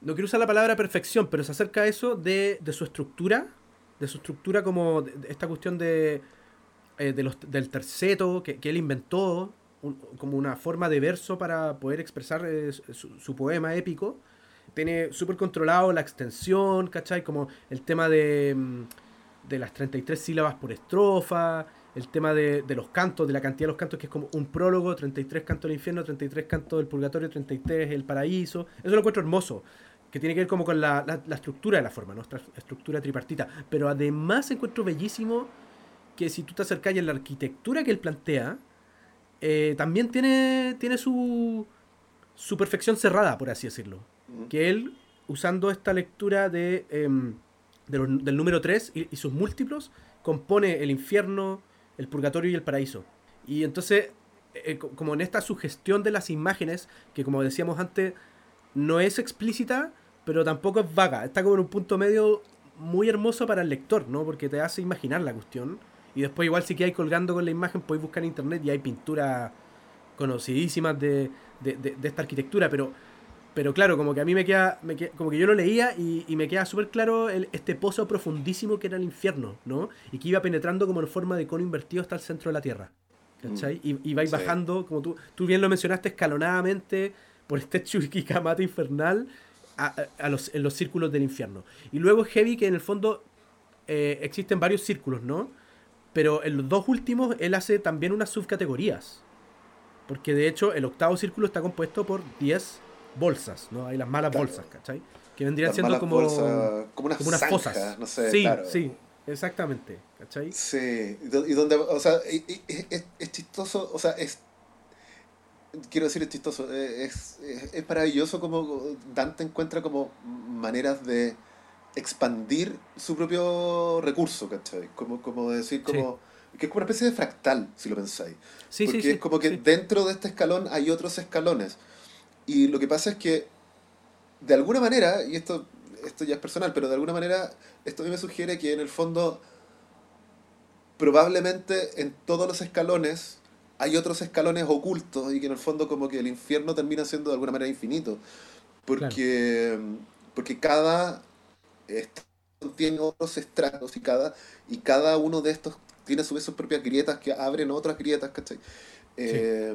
No quiero usar la palabra perfección, pero se acerca a eso de, su estructura, de su estructura como esta cuestión de, eh, de los, del terceto que, él inventó, como una forma de verso para poder expresar eh, su, poema épico. Tiene súper controlado la extensión, ¿cachai? Como el tema de, mm, de las 33 sílabas por estrofa, el tema de, los cantos, de la cantidad de los cantos, que es como un prólogo, 33 cantos del infierno, 33 cantos del purgatorio, 33 el paraíso. Eso lo encuentro hermoso, que tiene que ver como con la, estructura de la forma, nuestra estructura tripartita. Pero además encuentro bellísimo que si tú te acercas a la arquitectura que él plantea, eh, también tiene, tiene su, su perfección cerrada, por así decirlo. Que él, usando esta lectura de, em, del número 3 y, sus múltiplos, compone el infierno, el purgatorio y el paraíso. Y entonces, eh, como en esta sugestión de las imágenes, que como decíamos antes, no es explícita, pero tampoco es vaga. Está como en un punto medio muy hermoso para el lector, ¿no? Porque te hace imaginar la cuestión. Y después igual si hay colgando con la imagen, podéis buscar en internet y hay pinturas conocidísimas de, de, esta arquitectura, pero pero claro, como que a mí me queda, como que yo lo leía y, me queda súper claro el, este pozo profundísimo que era el infierno, ¿no? Y que iba penetrando como en forma de cono invertido hasta el centro de la Tierra. ¿Cachai? Mm. Y, y vais bajando, como tú, tú bien lo mencionaste, escalonadamente por este churquicamate infernal a, los, en los círculos del infierno. Y luego heavy que en el fondo eh, existen varios círculos, ¿no? Pero en los dos últimos él hace también unas subcategorías. Porque de hecho el octavo círculo está compuesto por 10 bolsas, ¿no? Hay las malas bolsas, ¿cachai? Que vendrían siendo como, como unas, como fosas. No sé, sí, sí, exactamente, ¿cachai? Sí, y donde, o sea, es, chistoso, o sea, es quiero decir es chistoso, eh, es, es, maravilloso como Dante encuentra como maneras de expandir su propio recurso, ¿cachai? Como, como decir, como... Que es como una especie de fractal, si lo pensáis. Sí, Porque sí, es como que dentro de este escalón hay otros escalones. Y lo que pasa es que, de alguna manera, y esto, esto ya es personal, pero de alguna manera esto a mí me sugiere que en el fondo, probablemente en todos los escalones hay otros escalones ocultos y que en el fondo como que el infierno termina siendo de alguna manera infinito. Porque, porque cada tiene otros estratos y cada, y cada uno de estos tiene a su vez sus propias grietas que abren otras grietas, ¿cachai? Eh,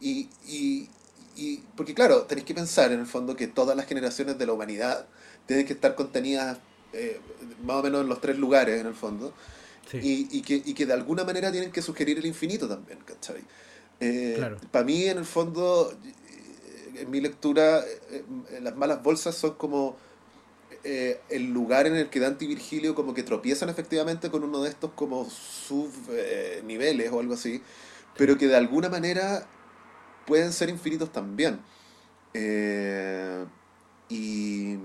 y, y porque claro, tenéis que pensar en el fondo que todas las generaciones de la humanidad tienen que estar contenidas eh, más o menos en los tres lugares en el fondo. Y, que, y que de alguna manera tienen que sugerir el infinito también, ¿cachai? Eh, Para mí, en el fondo, eh, en mi lectura, eh, las malas bolsas son como el lugar en el que Dante y Virgilio como que tropiezan efectivamente con uno de estos como subniveles o algo así, pero que de alguna manera pueden ser infinitos también. y...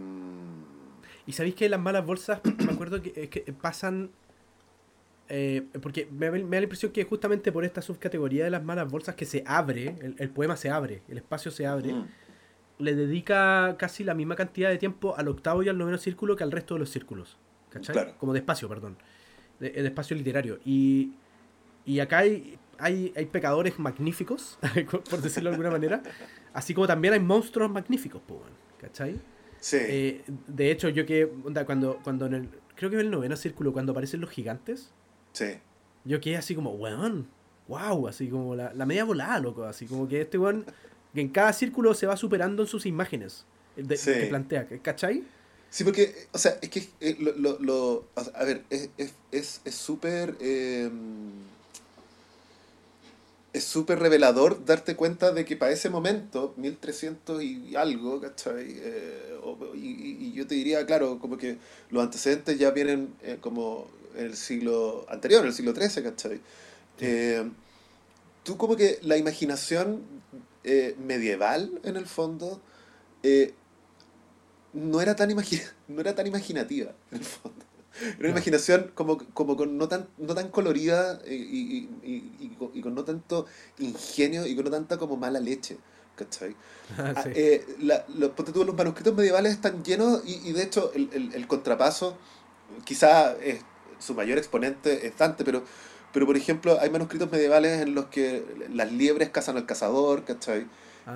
Y sabéis que las malas bolsas, me acuerdo que, que pasan eh, porque me, da la impresión que justamente por esta subcategoría de las malas bolsas que se abre, el, poema se abre, el espacio se abre, mm. le dedica casi la misma cantidad de tiempo al octavo y al noveno círculo que al resto de los círculos. ¿Cachai? Como de espacio, perdón. De, espacio literario. Y, y acá hay, hay, hay, pecadores magníficos, por decirlo de alguna manera, así como también hay monstruos magníficos, ¿cachai? Sí. Eh, de hecho, yo que, cuando, cuando en el, creo que en el noveno círculo, cuando aparecen los gigantes, Sí. Yo quedé así como, weón, wow, así como la, media volada, loco, así como que este weón, que en cada círculo se va superando en sus imágenes de, que plantea, ¿cachai? Sí, porque, o sea, es que eh, lo, lo, a ver, es súper... Es, es súper em, revelador darte cuenta de que para ese momento, 1300 y algo, ¿cachai? Eh, y, yo te diría, claro, como que los antecedentes ya vienen eh, como en el siglo anterior, en el siglo XIII, ¿cachai? Eh, tú como que la imaginación eh, medieval, en el fondo, no, era tan no era tan imaginativa, en el fondo. Una imaginación como, como con no tan, no tan colorida y, y, con no tanto ingenio y con no tanta como mala leche. ¿cachai? Ah, ah, los, los manuscritos medievales están llenos y, de hecho el, el, el contrapaso quizá es su mayor exponente es Dante, pero, pero por ejemplo hay manuscritos medievales en los que las liebres cazan al cazador, ¿cachai?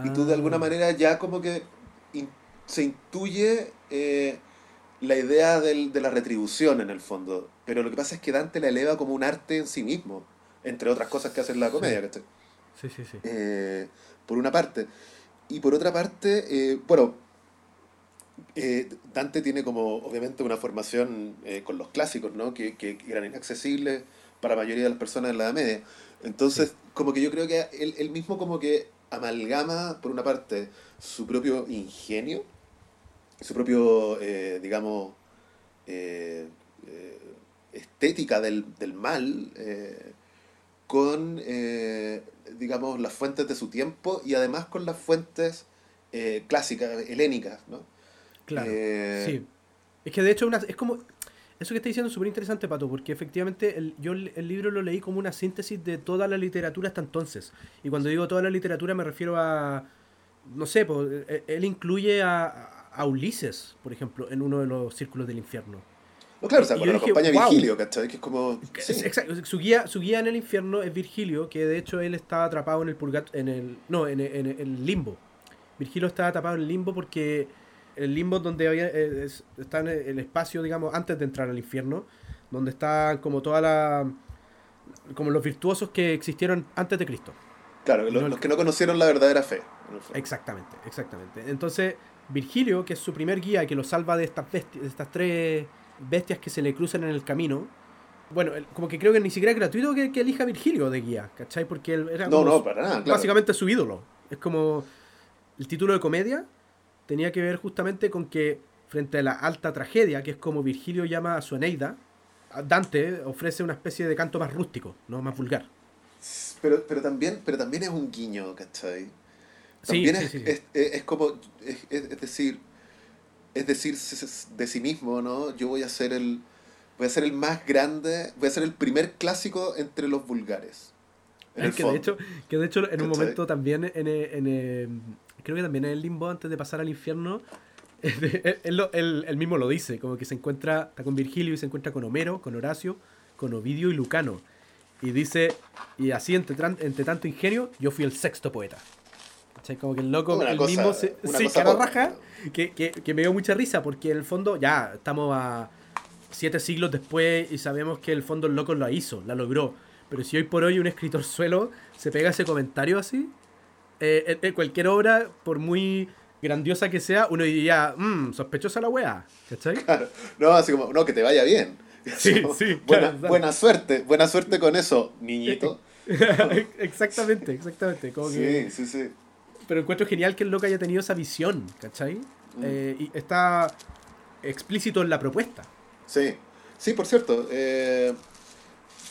Y tú de alguna ah. manera ya como que se intuye eh, la idea del, de la retribución en el fondo, pero lo que pasa es que Dante la eleva como un arte en sí mismo, entre otras cosas que hace en la comedia, ¿cachai? Sí, sí, sí. Eh, por una parte. Y por otra parte, eh, bueno, eh, Dante tiene como obviamente una formación con los clásicos, ¿no? Que, que, eran inaccesibles para la mayoría de las personas en la Edad Media. Entonces, como que yo creo que él, mismo como que amalgama, por una parte, su propio ingenio, su propio, eh, digamos, estética del, del mal, con, digamos, las fuentes de su tiempo y además con las fuentes clásicas, helénicas, ¿no? Claro. Eh, sí. Es que de hecho una, es como... Eso que está diciendo es súper interesante, Pato, porque efectivamente el, yo el, libro lo leí como una síntesis de toda la literatura hasta entonces. Y cuando digo toda la literatura me refiero a... No sé, pues, él incluye a, a Ulises, por ejemplo, en uno de los círculos del infierno. No, claro, o sea, lo acompaña Virgilio, ¿cachai? Que es como... Exacto, su guía, su guía en el infierno es Virgilio, que de hecho él estaba atrapado en el purgat en el No, en, el limbo. Virgilio estaba atrapado en el limbo porque el limbo donde había, eh, está en el espacio, digamos, antes de entrar al infierno, donde están como toda la... como los virtuosos que existieron antes de Cristo. Claro, los, que no conocieron la verdadera fe. Exactamente, exactamente. Entonces, Virgilio, que es su primer guía, que lo salva de estas, bestias, de estas tres bestias que se le cruzan en el camino, bueno, como que creo que ni siquiera es gratuito que, elija Virgilio de guía, ¿cachai? Porque él era no, no, para nada, básicamente su ídolo. Es como el título de comedia tenía que ver justamente con que frente a la alta tragedia, que es como Virgilio llama a su Eneida, Dante ofrece una especie de canto más rústico, no más vulgar. Pero, pero, también, pero también es un guiño, ¿cachai? También es, Es, como, es, decir, es decir de sí mismo, ¿no? Yo voy a ser el, voy a ser el más grande, voy a ser el primer clásico entre los vulgares. que, de hecho, que de hecho en un momento también en, en, creo que también en el limbo, antes de pasar al infierno, él, mismo lo dice, como que se encuentra, está con Virgilio y se encuentra con Homero, con Horacio, con Ovidio y Lucano. Y dice, y así entre, entre tanto ingenio, yo fui el sexto poeta. ¿Cachai? Como que el loco, el mismo, se, sí, cara raja, que, que, que, me dio mucha risa, porque en el fondo, ya, estamos a siete siglos después y sabemos que el fondo el loco lo hizo, la logró. Pero si hoy por hoy un escritor suelo se pega ese comentario así, eh, cualquier obra, por muy grandiosa que sea, uno diría, mmm, sospechosa la weá. ¿Cachai? Claro, no, así como, no, que te vaya bien. Sí, sí, buena, claro, buena suerte, buena suerte con eso, niñito. exactamente, exactamente. Como Sí, que- sí, sí. Pero encuentro genial que el loco haya tenido esa visión, ¿cachai? Eh, y está explícito en la propuesta. Sí, sí, por cierto. eh,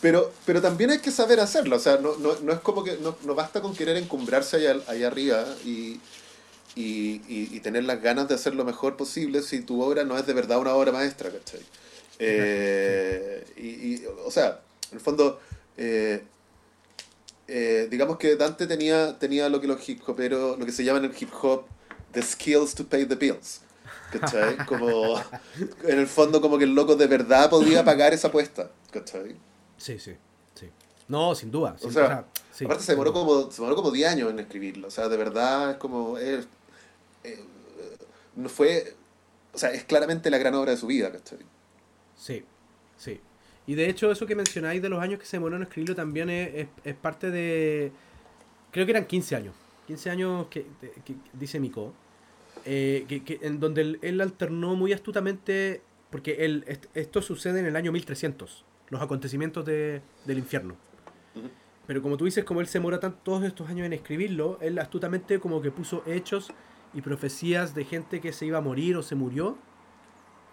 pero, pero también hay que saber hacerlo. O sea, no, no, no es como que no, no basta con querer encumbrarse allá, allá arriba y, y, y- y tener las ganas de hacer lo mejor posible si tu obra no es de verdad una obra maestra, ¿cachai? Eh, y, y, o sea, en el fondo, eh, eh, digamos que Dante tenía, tenía lo que los hip hoperos, lo que se llama en el hip hop, the skills to pay the bills. ¿Cachai? Como, en el fondo, como que el loco de verdad podía pagar esa apuesta. ¿Cachai? Sí, sí, sí. No, sin duda. sin- O sea, sí, Aparte se demoró como, se demoró como 10 años en escribirlo. O sea, de verdad es como... es- eh, no fue... O sea, es claramente la gran obra de su vida, ¿cachai? Sí, sí. Y de hecho, eso que mencionáis de los años que se demoró en escribirlo también es, es- es parte de. Creo que eran 15 años. 15 años que, de- que dice Miko. eh, que, que- en donde él, él alternó muy astutamente. Porque él, est- esto sucede en el año 1300. Los acontecimientos de- del infierno. Pero como tú dices, como él se demora tan, todos estos años en escribirlo, él astutamente como que puso hechos y profecías de gente que se iba a morir o se murió,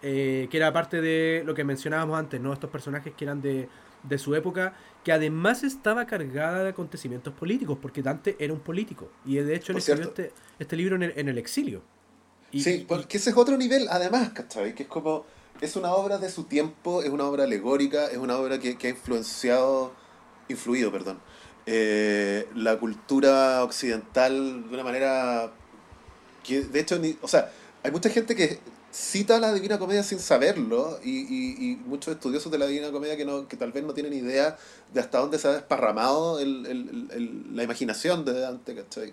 eh, que era parte de lo que mencionábamos antes, ¿no? Estos personajes que eran de, de su época, que además estaba cargada de acontecimientos políticos, porque Dante era un político, y de hecho él escribió este, este libro en el, en el exilio. Y- sí, porque ese es otro nivel, además, ¿cachai? Que es como... Es una obra de su tiempo, es una obra alegórica, es una obra que, que ha influenciado... Influido, perdón. eh, la cultura occidental de una manera que de hecho ni, o sea hay mucha gente que cita la Divina Comedia sin saberlo y, y- y muchos estudiosos de la Divina Comedia que no que tal vez no tienen idea de hasta dónde se ha desparramado el- el- el- el- la imaginación de Dante ¿cachai?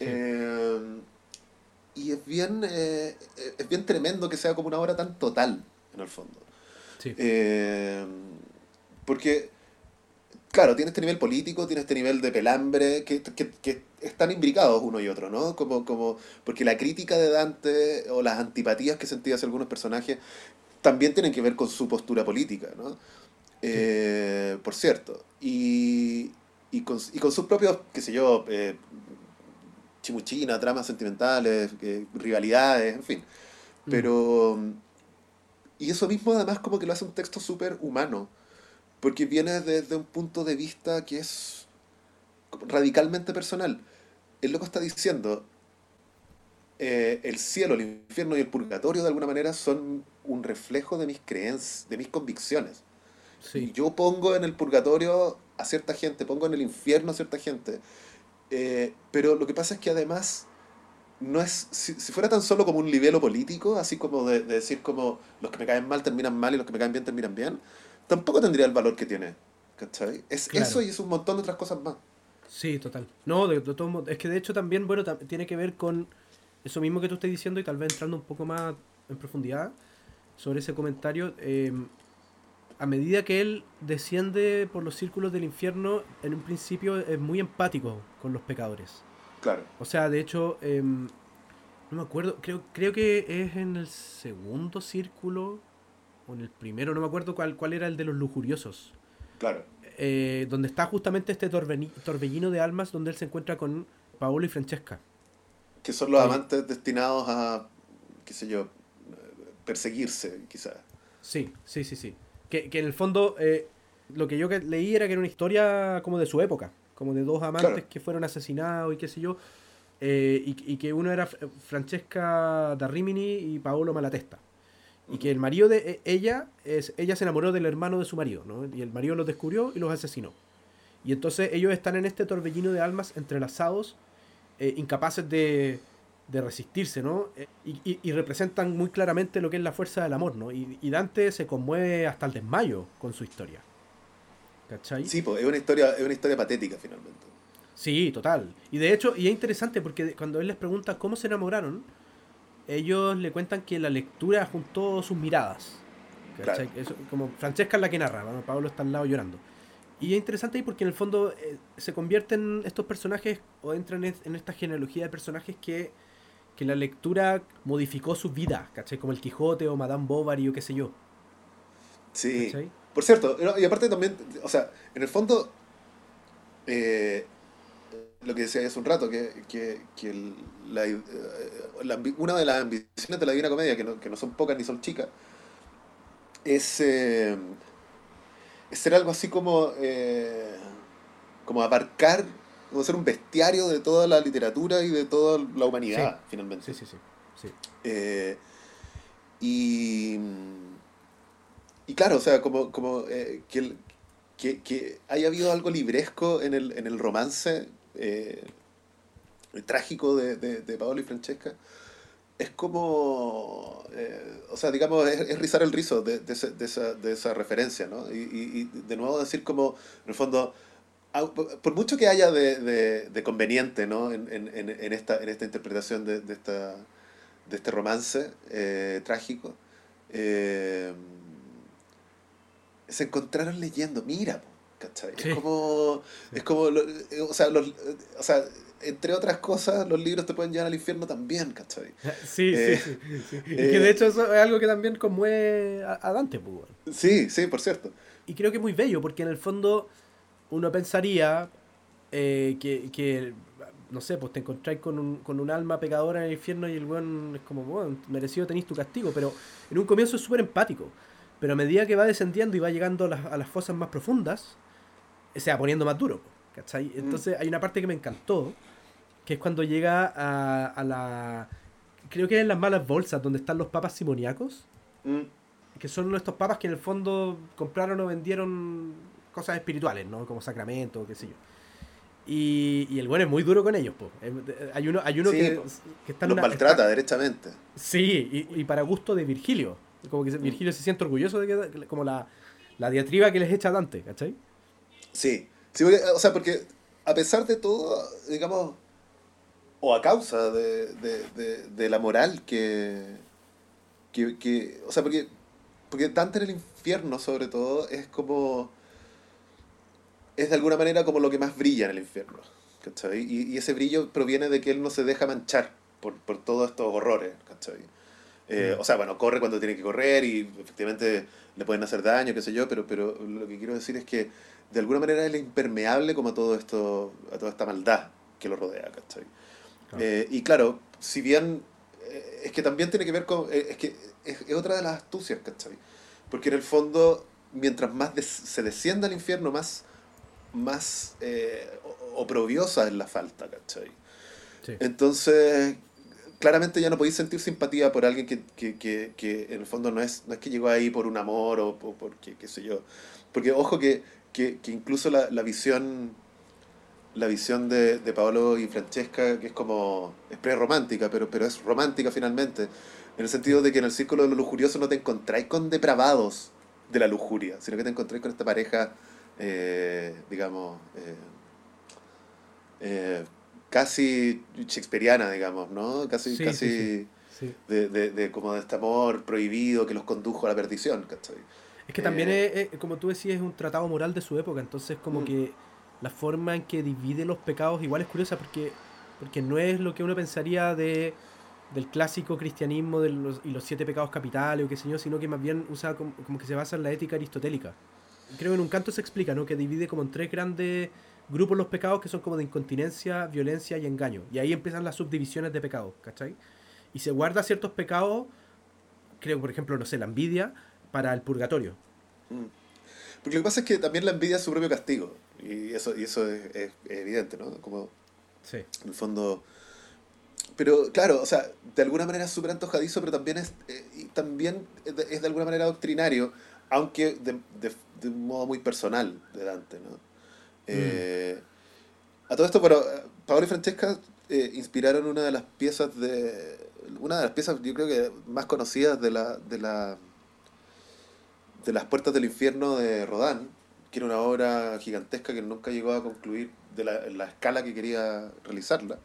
Eh, y es bien eh, es bien tremendo que sea como una obra tan total en el fondo sí. eh, porque, claro, tiene este nivel político, tiene este nivel de pelambre, que, que, que están imbricados uno y otro, ¿no? Como, como, porque la crítica de Dante o las antipatías que sentía hacia algunos personajes también tienen que ver con su postura política, ¿no? Eh, por cierto. Y, y, con, y con sus propios, qué sé yo, eh, chimuchina, tramas sentimentales, eh, rivalidades, en fin. Pero... Y eso mismo además como que lo hace un texto súper humano, porque viene desde un punto de vista que es radicalmente personal. El loco está diciendo, eh, el cielo, el infierno y el purgatorio de alguna manera son un reflejo de mis creencias, de mis convicciones. Sí. yo pongo en el purgatorio a cierta gente, pongo en el infierno a cierta gente. Eh, pero lo que pasa es que además no es si, si fuera tan solo como un libelo político, así como de, de decir como los que me caen mal terminan mal y los que me caen bien terminan bien, tampoco tendría el valor que tiene. ¿Cachai? Es Claro. eso y es un montón de otras cosas más. Sí, total. No, de, de modos, es que de hecho también, bueno, tiene que ver con eso mismo que tú estás diciendo y tal vez entrando un poco más en profundidad sobre ese comentario. eh, a medida que él desciende por los círculos del infierno, en un principio es muy empático con los pecadores. Claro. O sea, de hecho, em, no me acuerdo, creo, creo que es en el segundo círculo o en el primero, no me acuerdo cuál, cuál era el de los lujuriosos Claro. eh, donde está justamente este torbellino de almas donde él se encuentra con Paolo y Francesca. Que son los Sí. amantes destinados a, qué sé yo, perseguirse, quizás. Sí, sí, sí, sí. Que, que en el fondo eh, lo que yo leí era que era una historia como de su época, como de dos amantes Claro. que fueron asesinados y qué sé yo, eh, y, y que uno era Francesca da Rimini y Paolo Malatesta. Y que el marido de e- ella, es, ella se enamoró del hermano de su marido, ¿no? Y el marido los descubrió y los asesinó. Y entonces ellos están en este torbellino de almas entrelazados, eh, incapaces de, de resistirse, ¿no? Eh, Y, y- y representan muy claramente lo que es la fuerza del amor, ¿no? Y, y Dante se conmueve hasta el desmayo con su historia. ¿Cachai? Sí, pues es una historia, es una historia patética finalmente. Sí, total. Y de hecho, y es interesante porque cuando él les pregunta cómo se enamoraron, ellos le cuentan que la lectura juntó sus miradas. ¿cachai? Eso, como Francesca es la que narra, ¿no? Pablo está al lado llorando. Y es interesante ahí porque en el fondo eh, se convierten estos personajes o entran en, esta genealogía de personajes que, que la lectura modificó su vida, ¿cachai? Como el Quijote o Madame Bovary o qué sé yo. Sí. Por cierto, y aparte también, o sea, en el fondo, eh, lo que decía hace un rato, que, que, que eh, la, una de las ambiciones de la Divina Comedia, que no, que no son pocas ni son chicas, es, eh, es ser algo así como, eh, como abarcar, como ser un bestiario de toda la literatura y de toda la humanidad, finalmente. Sí, sí, sí. sí. y, y claro, o sea, como, como que, que, que, haya habido algo libresco en el, en el romance eh, trágico de, de, Paolo y Francesca, es como, eh, o sea, digamos, es, rizar el rizo de, de, esa, de esa referencia, ¿no? Y, de nuevo decir como, en el fondo, por mucho que haya de, de conveniente, ¿no? En, en, esta, en esta interpretación de, de, esta, de este romance eh, trágico, eh, se encontraron leyendo, mira, ¿cachai? Es como, es como o, sea, los, o sea, entre otras cosas, los libros te pueden llevar al infierno también, ¿cachai? Sí, sí, sí, sí, que de hecho eso es algo que también conmueve a, Dante, pues. Sí, sí, por cierto. Y creo que es muy bello, porque en el fondo uno pensaría eh, que, que, no sé, pues te encontráis con un, con un alma pecadora en el infierno y el weón es como, bueno, merecido tenéis tu castigo, pero en un comienzo es súper empático. Pero a medida que va descendiendo y va llegando a las, a las fosas más profundas, se va poniendo más duro. ¿cachai? Mm. Entonces hay una parte que me encantó, que es cuando llega a, a la... Creo que es en las malas bolsas, donde están los papas simoniacos, mm. que son estos papas que en el fondo compraron o vendieron cosas espirituales, ¿no? Como sacramento, qué sé yo. Y, y, el bueno es muy duro con ellos, pues. Hay uno, hay uno que, que está Los maltrata directamente. Sí, y, y, para gusto de Virgilio. Como que mm. Virgilio se siente orgulloso de que, como la, la diatriba que les echa Dante, ¿cachai? Sí, sí o sea, porque a pesar de todo, digamos, o a causa de, de, de, la moral que, que, que, o sea, porque, porque Dante en el infierno, sobre todo, es como, es de alguna manera como lo que más brilla en el infierno, ¿cachai? Y, y ese brillo proviene de que él no se deja manchar por, por todos estos horrores, ¿cachai? Eh, mm. O sea, bueno, corre cuando tiene que correr y efectivamente le pueden hacer daño, qué sé yo, pero, pero lo que quiero decir es que de alguna manera él es impermeable como a todo esto, a toda esta maldad que lo rodea, ¿cachai? Eh, y claro, si bien eh, es que también tiene que ver con, eh, es que es, otra de las astucias, ¿cachai? Porque en el fondo, mientras más se descienda al infierno, más, más oprobiosa es la falta, ¿cachai? Entonces, claramente ya no podéis sentir simpatía por alguien que, que, que, que, en el fondo no es, no es que llegó ahí por un amor o, o porque, qué sé yo. Porque ojo que que, que incluso la, la, visión la visión de, de Paolo y Francesca, que es como, es pre-romántica, pero, pero es romántica finalmente, en el sentido de que en el círculo de lo lujurioso no te encontráis con depravados de la lujuria, sino que te encontráis con esta pareja, eh, digamos, eh, eh, casi shakespeariana, digamos, ¿no? Casi, casi De, de, de, como de este amor prohibido que los condujo a la perdición, ¿cachai? Es que también, eh, es, como tú decías, es un tratado moral de su época, entonces como mm. que la forma en que divide los pecados igual es curiosa porque, porque no es lo que uno pensaría de del clásico cristianismo de los, y los siete pecados capitales o qué sé yo, sino que más bien usa como, que se basa en la ética aristotélica. Creo que en un canto se explica, ¿no? Que divide como en tres grandes grupos los pecados que son como de incontinencia, violencia y engaño. Y ahí empiezan las subdivisiones de pecados, ¿cachai? Y se guarda ciertos pecados, creo por ejemplo, no sé, la envidia, para el purgatorio. Mm. Porque lo que pasa es que también la envidia es su propio castigo. Y eso, y eso es, evidente, ¿no? Como, sí. en el fondo... Pero claro, o sea, de alguna manera es súper antojadizo, pero también es, eh, y también es de, alguna manera doctrinario, aunque de, de, un modo muy personal de Dante, ¿no? Mm. Eh, a todo esto, bueno, Paolo y Francesca eh, inspiraron una de las piezas de... Una de las piezas, yo creo que más conocidas de la, de la de Las Puertas del Infierno de Rodán, que era una obra gigantesca que nunca llegó a concluir de la, la escala que quería realizarla,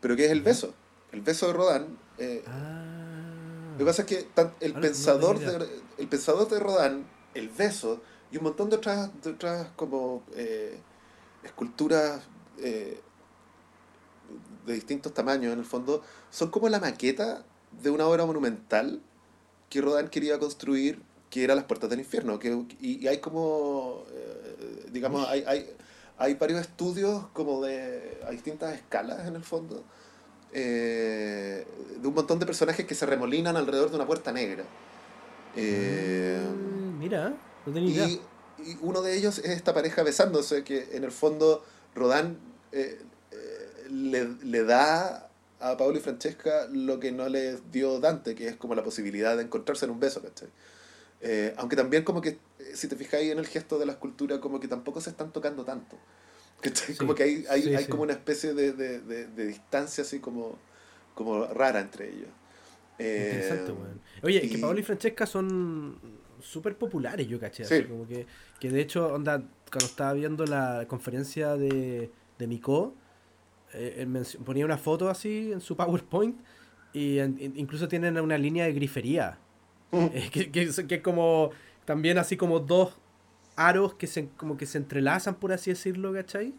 pero que es el beso. El beso de Rodán. Eh, ah. Lo que pasa es que el, pensador de, el pensador de Rodán, el beso y un montón de otras, de otras como eh, esculturas eh, de distintos tamaños en el fondo, son como la maqueta de una obra monumental que Rodán quería construir que era Las Puertas del Infierno. Que, y, hay como, eh, digamos, hay, hay, hay, varios estudios como de, a distintas escalas en el fondo, eh, de un montón de personajes que se remolinan alrededor de una puerta negra. Eh, mm, mira, no tenía idea. Y, y, uno de ellos es esta pareja besándose, que en el fondo Rodán le, le da a Paolo y Francesca lo que no les dio Dante, que es como la posibilidad de encontrarse en un beso, ¿cachai? Eh, aunque también como que, eh, si te fijáis en el gesto de la escultura, como que tampoco se están tocando tanto. como que hay, hay, hay como una especie de, de, de, distancia así como, como rara entre ellos. Interesante, eh, Oye, y... que Paolo y Francesca son súper populares, yo caché. como que, que de hecho, onda, cuando estaba viendo la conferencia de, de Miko, eh, ponía una foto así en su PowerPoint y incluso tienen una línea de grifería. Eh, que, que, es como también así como dos aros que se, como que se entrelazan, por así decirlo, ¿cachai?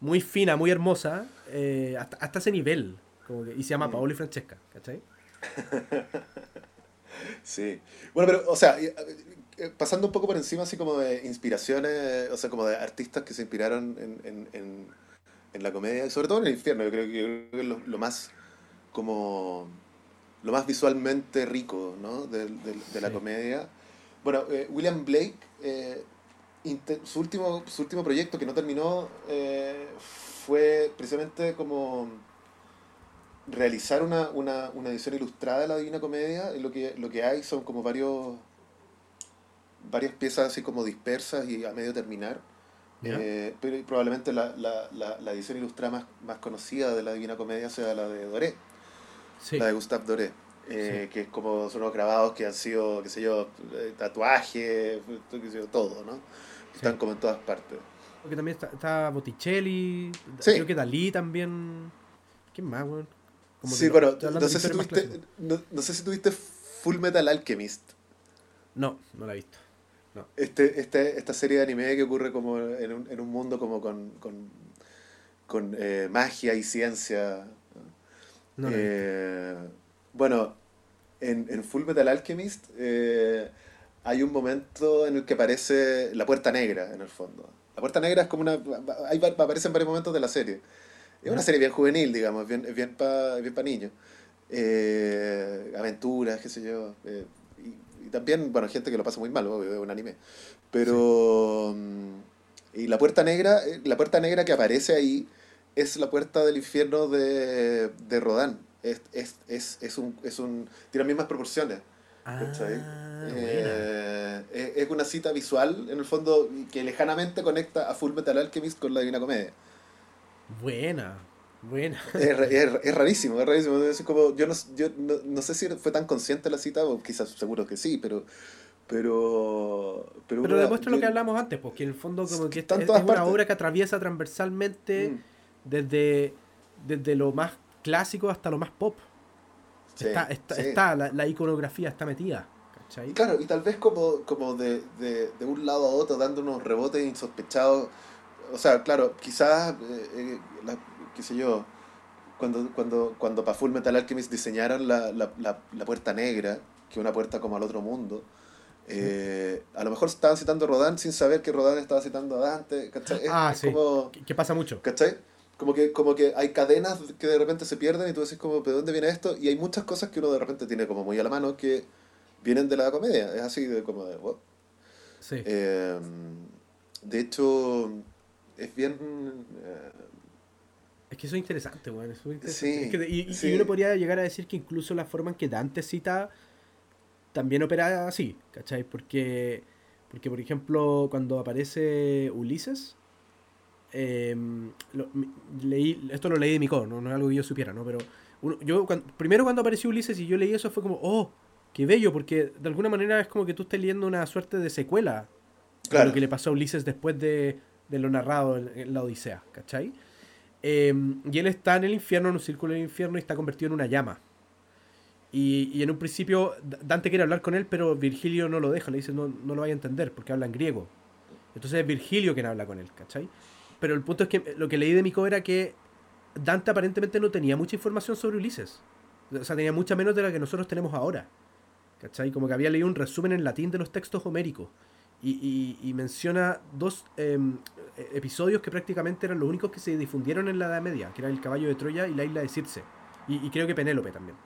Muy fina, muy hermosa, eh, hasta, hasta, ese nivel. Como y se llama mm. Paolo y Francesca, ¿cachai? sí. Bueno, pero, o sea, pasando un poco por encima, así como de inspiraciones, o sea, como de artistas que se inspiraron en, en en la comedia, sobre todo en el infierno, yo creo, que es lo, más como lo más visualmente rico ¿no? de, de, la comedia. Bueno, eh, William Blake, eh, su, último, su último proyecto que no terminó eh, fue precisamente como realizar una, una, una, edición ilustrada de la Divina Comedia. Lo que, lo que hay son como varios varias piezas así como dispersas y a medio terminar eh, pero probablemente la, la, la, edición ilustrada más, más, conocida de la Divina Comedia sea la de Doré, la de Gustave Doré, eh, que es como son los grabados que han sido, qué sé yo, eh, tatuajes, todo, ¿no? Están como en todas partes. Porque también está, está Botticelli, creo que Dalí también. ¿Quién más, weón? sí, bueno, no sé, si tuviste, no, no sé si tuviste Full Metal Alchemist. No, no la he visto. Este, este, esta serie de anime que ocurre como en un, en un mundo como con, con, con eh, magia y ciencia. Eh, bueno, en, en, Full Metal Alchemist eh, hay un momento en el que aparece la puerta negra, en el fondo. La puerta negra es como una... Ahí aparece en varios momentos de la serie. Es una serie bien juvenil, digamos, bien, bien para bien pa niños. aventuras, qué sé yo y también, bueno, gente que lo pasa muy mal, obvio, es un anime. Pero. Mm, y la puerta negra, eh, la puerta negra que aparece ahí es la puerta del infierno de, de Rodán. Es, es, es, es, un, es un. Tiene las mismas proporciones. Ah, eh, es, una cita visual, en el fondo, que lejanamente conecta a Full Metal Alchemist con la Divina Comedia. Buena, bueno. Es, rarísimo, es rarísimo. como, yo, no, yo no, sé si fue tan consciente la cita, o quizás seguro que sí, pero. Pero. Pero, pero demuestra lo que hablamos antes, porque en el fondo, como que es, es una obra que atraviesa transversalmente mm. Desde, desde lo más clásico hasta lo más pop. está, está, la, iconografía está metida. Claro, y tal vez como, como de, de, de un lado a otro, dando unos rebotes insospechados. O sea, claro, quizás eh, eh, qué sé yo, cuando, cuando, cuando para Full Metal Alchemist diseñaron la, la, la, puerta negra, que es una puerta como al otro mundo, eh, a lo mejor estaban citando a Rodán sin saber que Rodán estaba citando a Dante, ¿cachai? ah, sí. Como, que pasa mucho. ¿Cachai? Como que, como que hay cadenas que de repente se pierden y tú decís como, ¿de dónde viene esto? Y hay muchas cosas que uno de repente tiene como muy a la mano que vienen de la comedia. Es así de como de, Sí. Eh, de hecho, es bien... Eh, es que eso es interesante, weón. y, uno podría llegar a decir que incluso la forma en que Dante cita también opera así, ¿cachai? Porque, porque por ejemplo, cuando aparece Ulises, em, leí, esto lo leí de mi no, no es algo que yo supiera, ¿no? Pero yo primero cuando apareció Ulises y yo leí eso fue como, oh, qué bello, porque de alguna manera es como que tú estés leyendo una suerte de secuela claro. de lo que le pasó a Ulises después de, de lo narrado en la Odisea, ¿cachai? Em, y él está en el infierno, en un círculo del infierno, y está convertido en una llama. Y, y, en un principio Dante quiere hablar con él, pero Virgilio no lo deja, le dice no, no lo vaya a entender porque habla en griego. Entonces es Virgilio quien habla con él, ¿cachai? Pero el punto es que lo que leí de Mico era que Dante aparentemente no tenía mucha información sobre Ulises. O sea, tenía mucha menos de la que nosotros tenemos ahora. ¿cachai? Como que había leído un resumen en latín de los textos homéricos. Y, y, menciona dos em, episodios que prácticamente eran los únicos que se difundieron en la Edad Media, que era el caballo de Troya y la isla de Circe. Y, creo que Penélope también.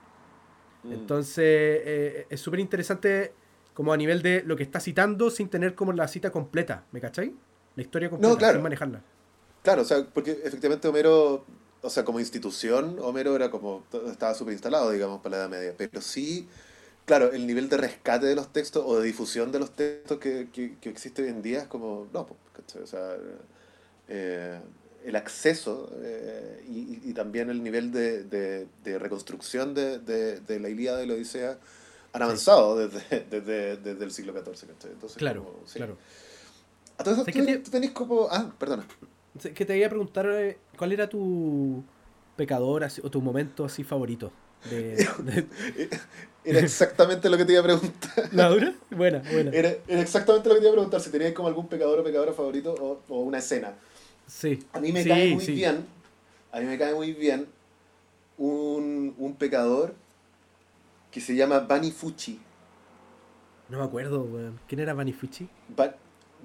Mm. Entonces, eh, es súper interesante como a nivel de lo que está citando sin tener como la cita completa, ¿me cachai? La historia completa, no, claro. sin manejarla. Claro, o sea, porque efectivamente Homero, o sea, como institución, Homero era como, estaba súper instalado, digamos, para la Edad Media, pero sí claro, el nivel de rescate de los textos o de difusión de los textos que, que, existe hoy en día es como, no, o sea, eh, el acceso eh, y, y, también el nivel de, de, reconstrucción de, de, la Ilíada y la Odisea han avanzado desde, desde, desde, el siglo XIV. Entonces, claro, claro. A todo eso, tú, tenés como... Ah, perdona. Que te iba a preguntar eh, cuál era tu pecador o tu momento así favorito. Era exactamente lo que te iba a preguntar. ¿La dura? Buena, buena. Era, exactamente lo que te iba a preguntar, si tenías como algún pecador o pecadora favorito o, o una escena. Sí. A mí me cae muy bien, a mí me cae muy bien un, un pecador que se llama Bani Fuchi. No me acuerdo, ¿Quién era Bani Fuchi?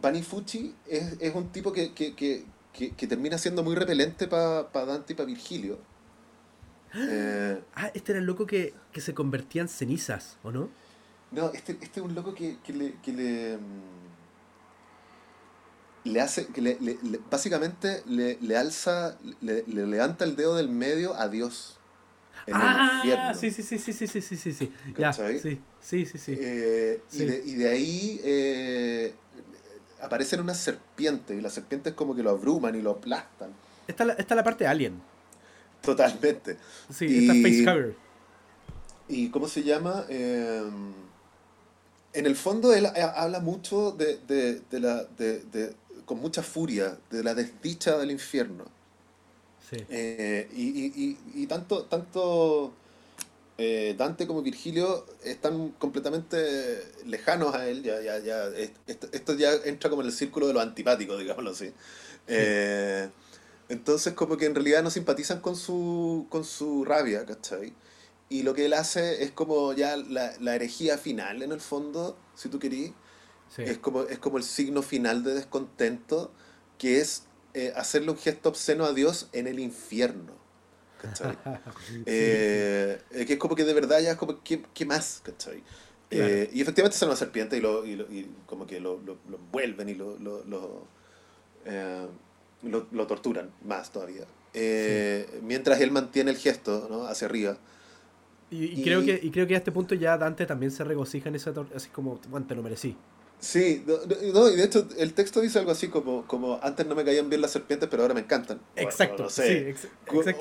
Bani Fuchi es, es un tipo que, que, que, que, que termina siendo muy repelente para pa Dante y para Virgilio. Eh, ah, este era el loco que, que, se convertía en cenizas, ¿o no? No, este, este es un loco que, que le, que le, mm, le hace, que le, le, básicamente le, le alza, le, levanta el dedo del medio a Dios. En ah, el sí, sí, sí, sí, sí, sí, sí, sí. Ya, sí, sí, sí, sí. Eh, sí. Y, de, y, de, ahí eh, aparecen unas serpientes, y las serpientes como que lo abruman y lo aplastan. Esta, es la parte de Alien. Totalmente. Sí, y, esta facehugger. ¿Y cómo se llama? Em, en el fondo él habla mucho de, de, de la, de, con mucha furia, de la desdicha del infierno. Sí. Eh, y, y, y, tanto, tanto eh, Dante como Virgilio están completamente lejanos a él. Ya, ya, ya, esto, ya entra como en el círculo de lo antipático, digámoslo así. Eh, entonces como que en realidad no simpatizan con su, con su rabia, ¿cachai? Y lo que él hace es como ya la, la herejía final, en el fondo, si tú querís. Es, como, es como el signo final de descontento, que es eh, hacerle un gesto obsceno a Dios en el infierno. ¿Cachai? Eh, eh, que es como que de verdad ya es como, ¿qué, qué más? ¿cachai? y efectivamente son una serpiente y, lo, y, lo, y como que lo, lo, lo envuelven y lo, lo, lo lo, lo torturan más todavía. Eh, mientras él mantiene el gesto ¿no? hacia arriba. Y, creo que, y creo que a este punto ya Dante también se regocija en esa así como, bueno, te lo merecí. Sí, no, y de hecho el texto dice algo así como, como antes no me caían bien las serpientes, pero ahora me encantan. Exacto, sí,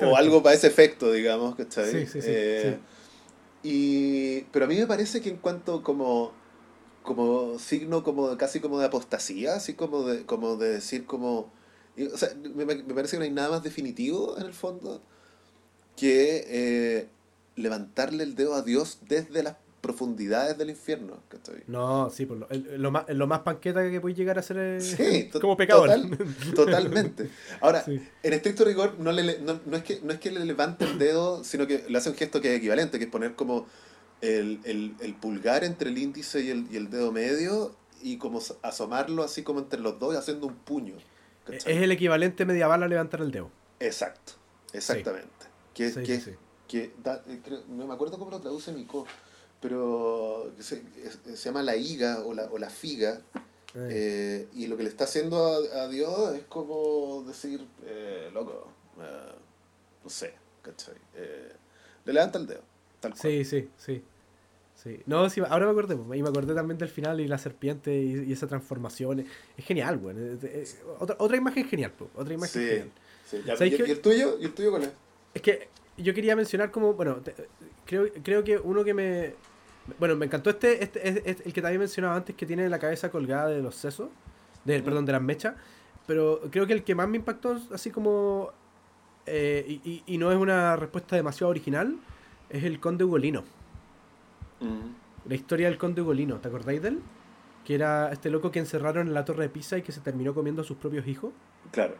O algo para ese efecto, digamos, ¿cachai? Sí, sí, eh, y, pero a mí me parece que en cuanto como, como signo como casi como de apostasía, así como de, como de decir como o sea, me, me, parece que no hay nada más definitivo en el fondo que eh, levantarle el dedo a Dios desde las profundidades del infierno. No, sí, por lo, lo, más, lo más panqueta que puede llegar a ser eh, como pecador. totalmente. Ahora, en estricto rigor, no, le, no, no, es que, no es que le levante el dedo, sino que le hace un gesto que es equivalente, que es poner como el, el, el pulgar entre el índice y el, y el dedo medio y como asomarlo así como entre los dos haciendo un puño. Es el equivalente medieval a levantar el dedo. Exacto, exactamente. Que, que, que eh, no me acuerdo cómo lo traduce Nico, pero se, llama la higa o la, o la figa. Eh, y lo que le está haciendo a, Dios es como decir, eh, loco, no sé, ¿cachai? le levanta el dedo. Tal Sí, sí, sí. Sí. No, sí, ahora me acordé, y me acordé también del final y la serpiente y, esa transformación. Es genial, güey. Otra, otra imagen genial, otra imagen genial. Sí. ¿Y, el tuyo? ¿Y el tuyo cuál es? Es que yo quería mencionar como, bueno, creo, creo que uno que me... Bueno, me encantó este, este es, el que te había mencionado antes, que tiene la cabeza colgada de los sesos, de, perdón, de las mechas, pero creo que el que más me impactó, así como, eh, y, y, no es una respuesta demasiado original, es el conde Ugolino. La historia del conde Ugolino, ¿te acordáis de él? Que era este loco que encerraron en la torre de Pisa y que se terminó comiendo a sus propios hijos. Claro.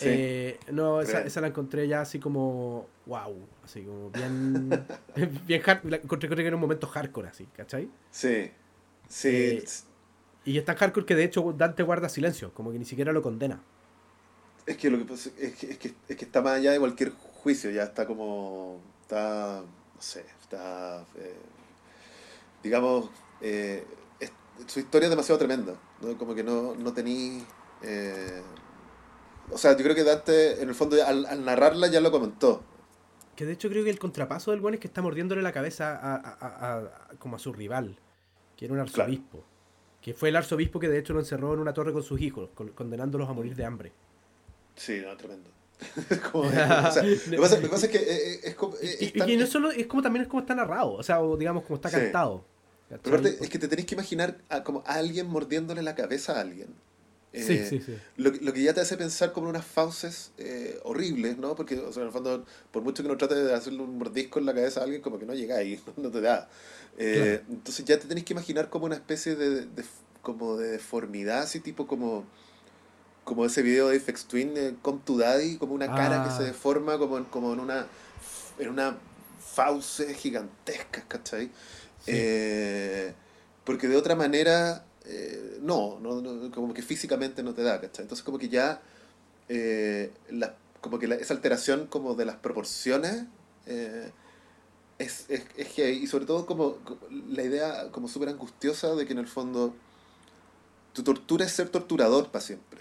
Eh, no, esa, esa, la encontré ya así como. ¡Wow! Así como bien. bien hard, la encontré que era un momento hardcore, así, ¿cachai? Sí. Sí. Eh, y es tan hardcore que de hecho Dante guarda silencio, como que ni siquiera lo condena. Es que lo que pasa es que, es que, es que está más allá de cualquier juicio, ya está como. Está. No sé, está. Eh, digamos. Eh, su historia es demasiado tremenda, ¿no? Como que no, no tení. O sea, yo creo que Dante, en el fondo, al, narrarla ya lo comentó. Que de hecho creo que el contrapaso del buen es que está mordiéndole la cabeza a, a, a, como a su rival, que era un arzobispo. Que fue el arzobispo que de hecho lo encerró en una torre con sus hijos, condenándolos a morir de hambre. Sí, no, tremendo. como, o sea, lo, que pasa, lo, que pasa, es que es, como. y, y, no solo, es como también es como está narrado, o sea, o digamos como está cantado. Pero aparte, es que te tenés que imaginar a, como a alguien mordiéndole la cabeza a alguien. Sí, eh, sí, sí. Lo, lo, que ya te hace pensar como unas fauces eh, horribles, ¿no? Porque, o sea, en el fondo, por mucho que no trates de hacerle un mordisco en la cabeza a alguien, como que no llega ahí, no te da. Eh, claro. Entonces ya te tenés que imaginar como una especie de, de, como de deformidad, así tipo como como ese video de FX Twin, eh, Come to Daddy, como una cara que se ah. deforma como en, como en una en una fauce gigantesca, ¿cachai? Eh, porque de otra manera, eh, no, no, como que físicamente no te da, ¿cachai? Entonces como que ya, eh, la, como que la, esa alteración como de las proporciones eh, es, es, es, que, y sobre todo como, la idea como súper angustiosa de que en el fondo tu tortura es ser torturador para siempre.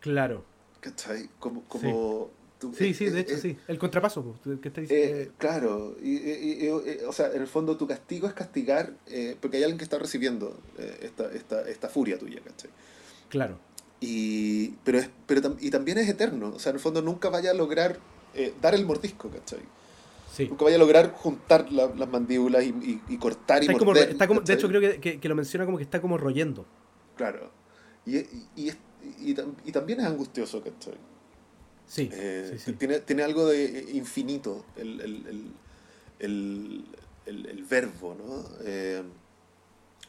Claro. ¿Cachai? Como, como sí, sí, de hecho, sí. El contrapaso que te dice. Eh, claro, y, y, y, o sea, en el fondo tu castigo es castigar, eh, porque hay alguien que está recibiendo eh, esta, esta, esta furia tuya, ¿cachai? Claro. Y, pero es, pero y también es eterno, o sea, en el fondo nunca vaya a lograr dar el mordisco, ¿cachai? Sí. Nunca vaya a lograr juntar la, las mandíbulas y, y, cortar está y morder, como, está como, De hecho, creo que, que, que, lo menciona como que está como royendo. Claro. Y, y, y, también es angustioso, ¿cachai? Sí, eh, sí, sí, Tiene, tiene algo de infinito el, el, el, el verbo, ¿no? Eh,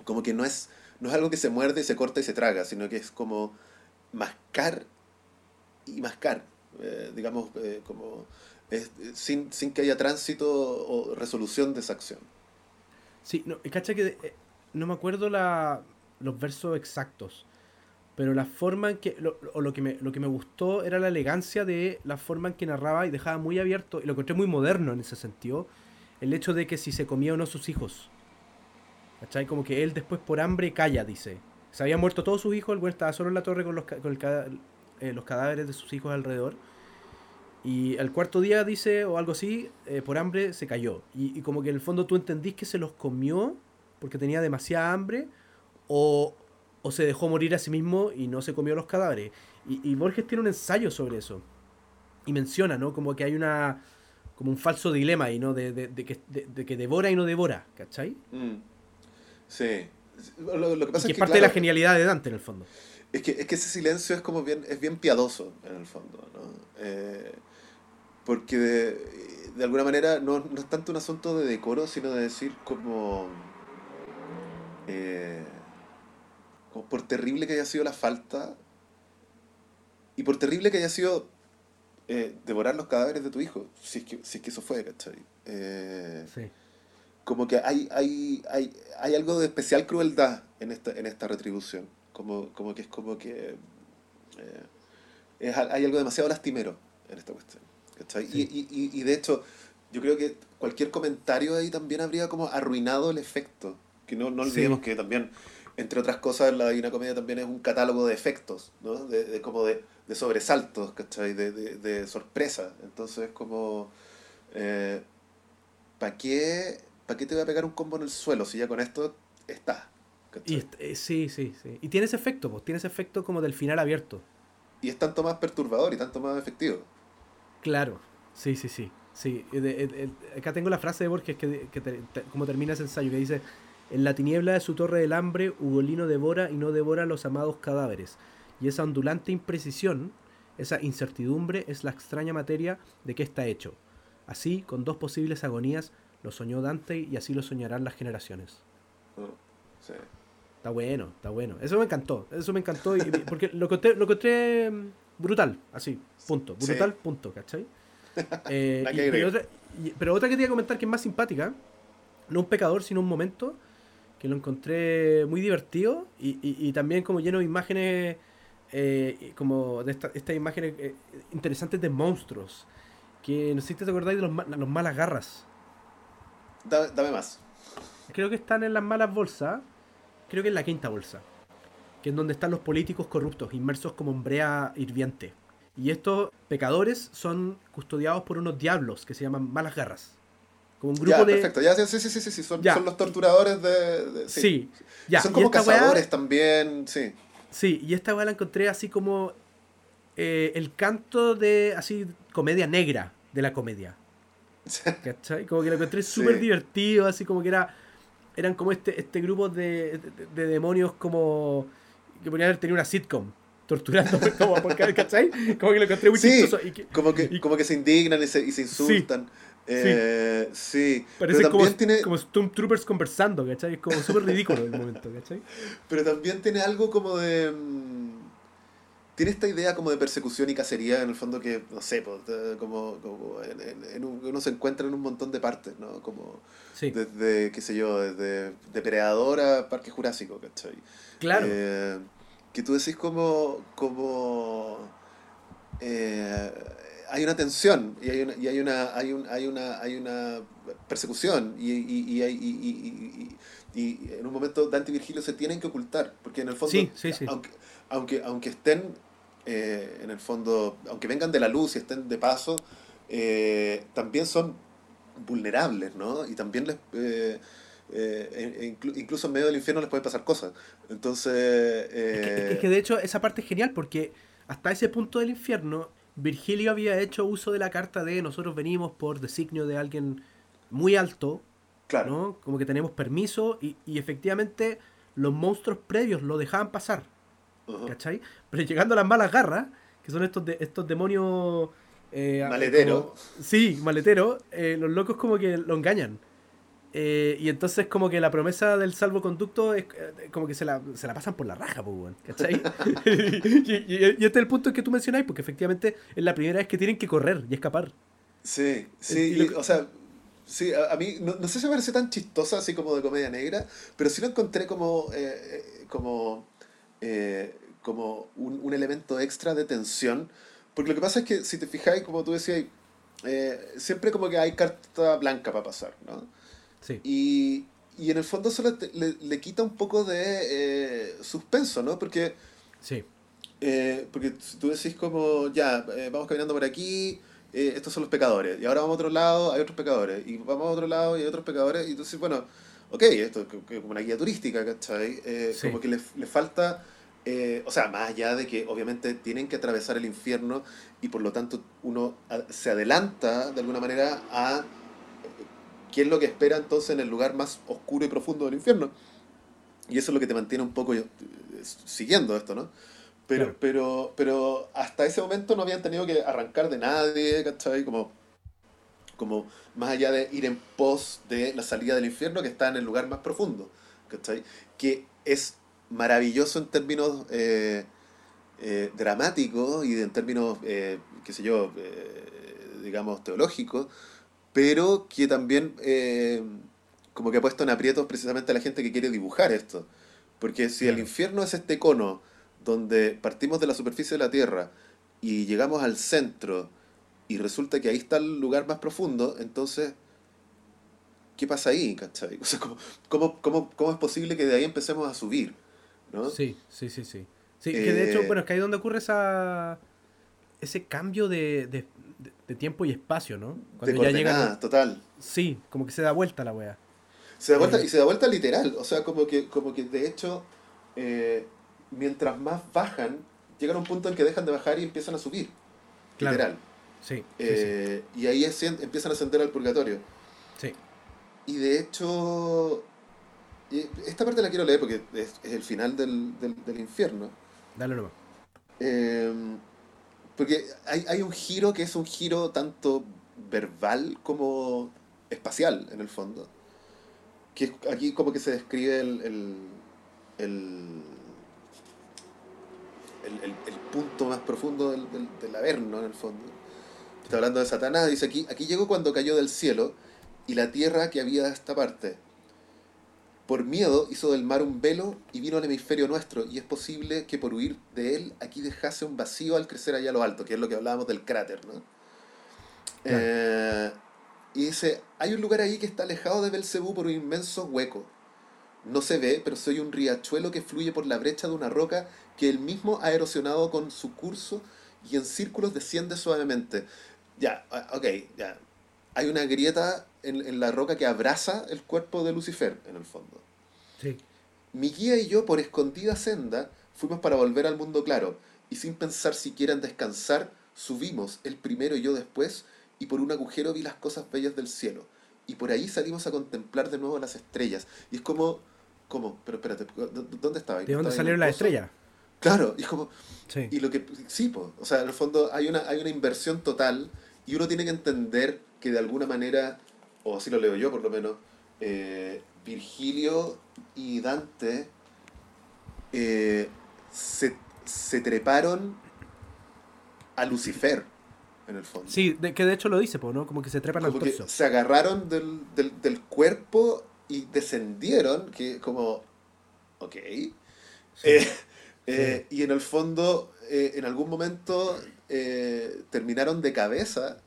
como que no es, no es algo que se muerde, se corta y se traga, sino que es como mascar y mascar, eh, digamos, como es, sin, sin que haya tránsito o resolución de esa acción. Sí, no, cacha que no me acuerdo la, los versos exactos, pero la forma en que, o lo que, me, lo que me gustó era la elegancia de la forma en que narraba y dejaba muy abierto, y lo encontré muy moderno en ese sentido, el hecho de que si se comía o no sus hijos. ¿Cachai? Como que él después por hambre calla, dice. Se habían muerto todos sus hijos, el güey estaba solo en la torre con los, con eh, los cadáveres de sus hijos alrededor. Y el cuarto día, dice, o algo así, eh, por hambre se cayó. Y, y, como que en el fondo tú entendís que se los comió porque tenía demasiada hambre, o, o se dejó morir a sí mismo y no se comió los cadáveres. Y, y, Borges tiene un ensayo sobre eso. Y menciona, ¿no? Como que hay una. como un falso dilema ahí, ¿no? De, de, de que, de, que devora y no devora, ¿cachai? Mm. Sí. Lo, lo, que pasa y es que parte claro, de la genialidad de Dante, en el fondo. Es que, es que ese silencio es como bien, es bien piadoso, en el fondo, ¿no? Eh, porque de, de, alguna manera no, no, es tanto un asunto de decoro, sino de decir como. Eh, por terrible que haya sido la falta y por terrible que haya sido eh, devorar los cadáveres de tu hijo, si es que, si es que eso fue, ¿cachai? Eh, sí. Como que hay, hay, hay, hay algo de especial crueldad en esta, en esta retribución, como, como que es como que eh, es, hay algo demasiado lastimero en esta cuestión, ¿cachai? Sí. Y, y, y de hecho, yo creo que cualquier comentario ahí también habría como arruinado el efecto, que no, no olvidemos sí. que también entre otras cosas, la Divina Comedia también es un catálogo de efectos, ¿no? De, de como de, de, sobresaltos, ¿cachai? De, de, de sorpresa. Entonces, como, eh, ¿para qué, pa qué te voy a pegar un combo en el suelo si ya con esto está? Y, eh, sí, sí, sí. Y tiene ese efecto, pues, tiene ese efecto como del final abierto. Y es tanto más perturbador y tanto más efectivo. Claro, sí, sí, sí. sí. acá tengo la frase de Borges que, que te, te, como termina ese ensayo, que dice en la tiniebla de su torre del hambre, Ugolino devora y no devora los amados cadáveres, y esa ondulante imprecisión, esa incertidumbre es la extraña materia de que está hecho. Así, con dos posibles agonías, lo soñó Dante y así lo soñarán las generaciones. Oh, sí. Está bueno, está bueno. Eso me encantó, eso me encantó, y, porque lo encontré, lo encontré brutal, así, punto. Sí. Brutal, punto, ¿cachai? Eh, y- pero, otra, y- pero otra que te iba a comentar que es más simpática, no un pecador, sino un momento que lo encontré muy divertido y, y- y también como lleno de imágenes, eh, como de esta- estas imágenes eh, interesantes de monstruos. Que no sé si te acordáis de los, ma- los malas garras. Dame, dame más. Creo que están en las malas bolsas. Creo que en la quinta bolsa. Que es donde están los políticos corruptos, inmersos como en brea hirviente. Y estos pecadores son custodiados por unos diablos que se llaman malas garras. Como un grupo Ya, de. perfecto. Ya, sí, sí, sí, sí, sí, Son, son los torturadores de... de- Sí, ya. Son como esta weá- cazadores también, sí. Sí, y esta weá la encontré así como eh, el canto de así comedia negra de la comedia. ¿Cachai? Como que lo encontré Sí. súper divertido, así como que era. Eran como este, este grupo de, de- de demonios como. que podrían haber tenido una sitcom. Torturando como ¿cachai? Como que lo encontré muy Sí, chistoso. Y que Como que, Y- como que se indignan y se, y se insultan. Eh, sí. parece Pero como, también, tiene, como Stormtroopers conversando, ¿cachai? Es como súper ridículo el momento, ¿cachai? pero también tiene algo como de... mm, Tiene esta idea como de persecución y cacería, en el fondo que, no sé, pues, como, como en- en- en un- uno se encuentra en un montón de partes, ¿no? Como Sí, desde, qué sé yo, desde Depredador a Parque Jurásico, ¿cachai? claro. Eh, que tú decís como, como eh, hay una tensión y hay una, y hay una, hay un, hay una, hay una persecución y, y, y, en un momento Dante y Virgilio se tienen que ocultar, porque en el fondo, Sí, sí, sí. aunque, aunque, aunque estén eh, en el fondo, aunque vengan de la luz y estén de paso, eh, también son vulnerables, ¿no? Y también les... eh, eh, e- e inclu- incluso en medio del infierno les pueden pasar cosas. Entonces... Es que, es que- es que eh, de hecho esa parte es genial porque hasta ese punto del infierno, Virgilio había hecho uso de la carta de nosotros venimos por designio de alguien muy alto, claro. ¿no? Como que tenemos permiso y, y efectivamente los monstruos previos lo dejaban pasar. ¿cachai? Pero llegando a las malas garras, que son estos, de, estos demonios... eh, Maletero. como- sí, maletero, eh, los locos como que lo engañan. Eh, y entonces como que la promesa del salvoconducto es eh, como que se la, se la pasan por la raja, pues, weón, ¿cachai? y, y- y este es el punto que tú mencionáis, porque efectivamente es la primera vez que tienen que correr y escapar. Sí, sí, Y lo y, o sea, sí, a, a mí no, no sé si me parece tan chistosa así como de comedia negra, pero sí lo encontré como, eh, eh, como, eh, como un, un elemento extra de tensión, porque lo que pasa es que si te fijáis, como tú decías, eh, siempre como que hay carta blanca para pasar, ¿no? Sí, Y, y en el fondo eso le, le- le quita un poco de eh, suspenso, ¿no? Porque sí, eh, porque tú decís como, ya, eh, vamos caminando por aquí, estos son los pecadores, y ahora vamos a otro lado, hay otros pecadores, y vamos a otro lado y hay otros pecadores, y entonces, bueno, ok, esto es co- co- como una guía turística, ¿cachai? Sí. Como que le, le falta, o sea, más allá de que obviamente tienen que atravesar el infierno, y por lo tanto uno se adelanta de alguna manera a qué es lo que espera entonces en el lugar más oscuro y profundo del infierno. Y eso es lo que te mantiene un poco eh, siguiendo esto, ¿no? Pero, Claro. pero, pero hasta ese momento no habían tenido que arrancar de nadie, ¿cachai? Como, como más allá de ir en pos de la salida del infierno que está en el lugar más profundo, ¿cachai? Que es maravilloso en términos eh, eh, dramáticos y en términos, eh, qué sé yo, digamos, teológicos, pero que también eh, como que ha puesto en aprietos precisamente a la gente que quiere dibujar esto. Porque si el infierno es este cono donde partimos de la superficie de la Tierra y llegamos al centro y resulta que ahí está el lugar más profundo, entonces, ¿qué pasa ahí? ¿Cachai? O sea, ¿cómo, cómo, cómo, cómo es posible que de ahí empecemos a subir? ¿no? sí, sí, sí, sí. Sí, que de hecho, Eh, bueno, es que ahí es donde ocurre esa, ese cambio de, de, de- de tiempo y espacio, ¿no? de Cuando ya llegan... coordenadas, total. Sí, como que se da vuelta la wea. Se da vuelta, Eh. y se da vuelta literal, o sea, como que, como que de hecho, eh, mientras más bajan, llegan a un punto en que dejan de bajar y empiezan a subir. Claro. Literal. Sí, sí, Eh, Y ahí ascien- empiezan a ascender al purgatorio. sí. Y de hecho, esta parte la quiero leer porque es, es el final del, del, del infierno. Dale nomás. Eh, porque hay, un giro que es un giro tanto verbal como espacial, en el fondo. Que aquí como que se describe el, el, el, punto más profundo del, del, del, Averno, en el fondo. Está hablando de Satanás, dice aquí, aquí llegó cuando cayó del cielo y la tierra que había de esta parte. Por miedo hizo del mar un velo y vino al hemisferio nuestro, y es posible que por huir de él aquí dejase un vacío al crecer allá a lo alto, que es lo que hablábamos del cráter, ¿no? Eh, y dice, hay un lugar ahí que está alejado de Belcebú por un inmenso hueco. No se ve, pero soy un riachuelo que fluye por la brecha de una roca que él mismo ha erosionado con su curso y en círculos desciende suavemente. Ya, ok, ya. Hay una grieta en, en la roca que abraza el cuerpo de Lucifer, en el fondo. Sí. Mi guía y yo, por escondida senda, fuimos para volver al mundo claro, y sin pensar siquiera en descansar, subimos, el primero y yo después, y por un agujero vi las cosas bellas del cielo. Y por ahí salimos a contemplar de nuevo las estrellas. Y es como, ¿cómo? Pero espérate, ¿dónde estaba? ¿De dónde salieron las estrellas? Claro, y es como, sí. y lo que, sí, pues, o sea, en el fondo hay una, hay una inversión total y uno tiene que entender que de alguna manera, o así lo leo yo por lo menos, eh, Virgilio y Dante eh, se, se treparon a Lucifer en el fondo. Sí, de, que de hecho lo dice, ¿no? Como que se trepan como al torso. se agarraron del, del, del, cuerpo y descendieron, que como, ok. Sí. Eh, sí. y en el fondo, en algún momento terminaron de cabeza,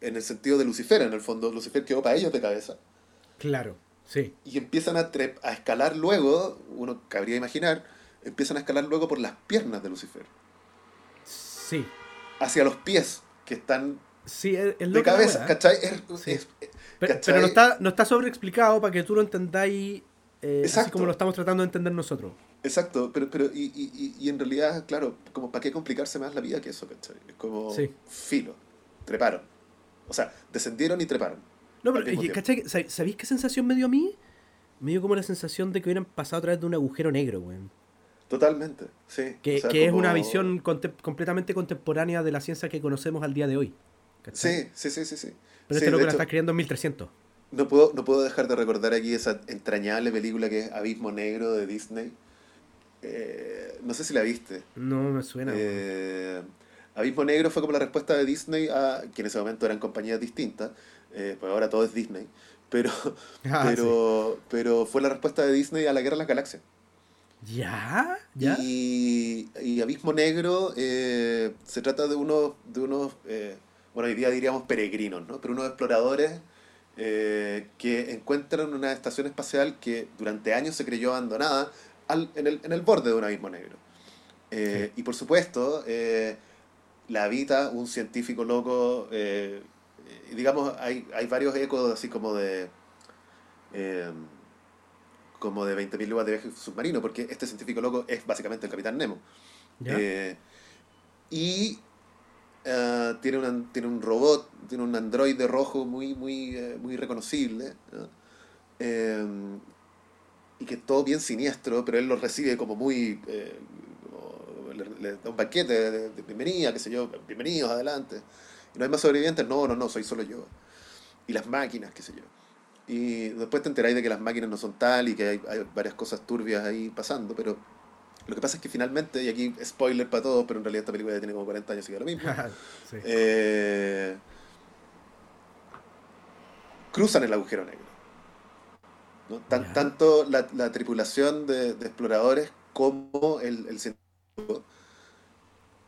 en el sentido de Lucifer, en el fondo, Lucifer quedó para ellos de cabeza. Claro, sí. Y empiezan a, a escalar luego, uno cabría imaginar, empiezan a escalar luego por las piernas de Lucifer. Sí, hacia los pies que están sí, es, es de cabeza, ¿cachai? Es, sí. es, pero, ¿cachai? pero, no está, no está sobreexplicado para que tú lo entendáis eh, así como lo estamos tratando de entender nosotros. Exacto, pero, pero y, y, y, en realidad, claro, como para qué complicarse más la vida que eso, ¿cachai? Es como sí. filo, treparon. O sea, descendieron y treparon. No, pero, ¿cachai? ¿Sabéis qué sensación me dio a mí? Me dio como la sensación de que hubieran pasado a través de un agujero negro, weón. Totalmente, sí. Que, o sea, que como... es una visión contem completamente contemporánea de la ciencia que conocemos al día de hoy. Sí, sí, sí, sí, sí. Pero sí, este loco la está escribiendo en 1300. No puedo, no puedo dejar de recordar aquí esa entrañable película que es Abismo Negro de Disney. Eh, no sé si la viste. No me suena. Eh, Abismo Negro fue como la respuesta de Disney a que en ese momento eran compañías distintas, eh, pues ahora todo es Disney. Pero, ah, pero, sí. pero fue la respuesta de Disney a la Guerra de las Galaxias. ¿Ya? ¿Ya? Y, y Abismo Negro eh, se trata de unos, de unos eh, bueno, hoy día diríamos peregrinos, ¿no? Pero unos exploradores eh, que encuentran una estación espacial que durante años se creyó abandonada al, en, el, en el borde de un abismo negro. Sí. Y por supuesto, la habita un científico loco, digamos, hay, hay varios ecos así como de como de 20.000 lugares de viaje submarino, porque este científico loco es básicamente el Capitán Nemo. Eh, y uh, tiene, una, tiene un robot, tiene un androide rojo muy, muy, uh, muy reconocible. ¿no? Eh, y que es todo bien siniestro, pero él lo recibe como muy... Le, le, da un banquete de, de, bienvenida, qué sé yo, bienvenidos, adelante. Y no hay más sobrevivientes, no, no, no, soy solo yo. Y las máquinas, qué sé yo. Y después te enteráis de que las máquinas no son tal y que hay, hay, varias cosas turbias ahí pasando, pero lo que pasa es que finalmente, y aquí spoiler para todos, pero en realidad esta película ya tiene como 40 años y que lo mismo, sí. eh, cruzan el agujero negro. ¿no? Tan, yeah. Tanto la, la tripulación de, de, exploradores como el, el científico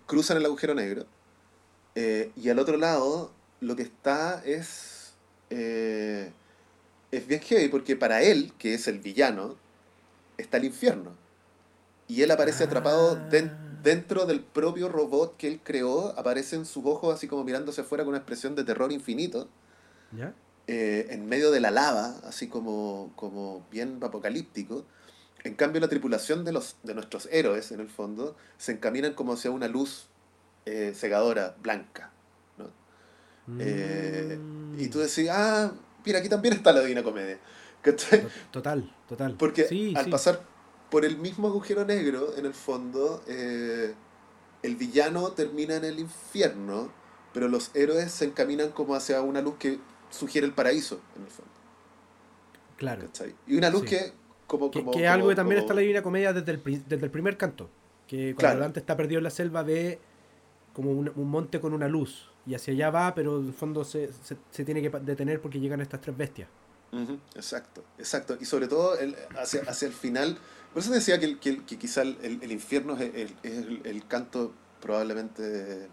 cruzan el agujero negro. Eh, y al otro lado, lo que está es... Eh, es bien heavy porque para él, que es el villano, está el infierno. Y él aparece ah. atrapado de, dentro del propio robot que él creó, aparece en sus ojos así como mirándose afuera con una expresión de terror infinito. ¿Ya? Eh, en medio de la lava, así como, como bien apocalíptico. En cambio, la tripulación de, los, de nuestros héroes, en el fondo, se encaminan como hacia una luz eh, cegadora, blanca. ¿no? Mm. Eh, y tú decís, ah, mira, aquí también está la Divina Comedia. ¿Cachai? Total, total. Porque sí, al sí. pasar por el mismo agujero negro, en el fondo, eh, el villano termina en el infierno, pero los héroes se encaminan como hacia una luz que sugiere el paraíso, en el fondo. Claro. ¿Cachai? Y una luz sí. que... Como, que, como, que como, algo que también como... está en la Divina Comedia desde el, desde el primer canto. Que cuando Claro. Dante está perdido en la selva ve como un, un monte con una luz. Y hacia allá va, pero en el fondo se, se- se tiene que detener porque llegan estas tres bestias. Exacto, exacto. Y sobre todo el- hacia, hacia el final. Por eso decía que, que, quizá el, infierno es, el, es el- el canto probablemente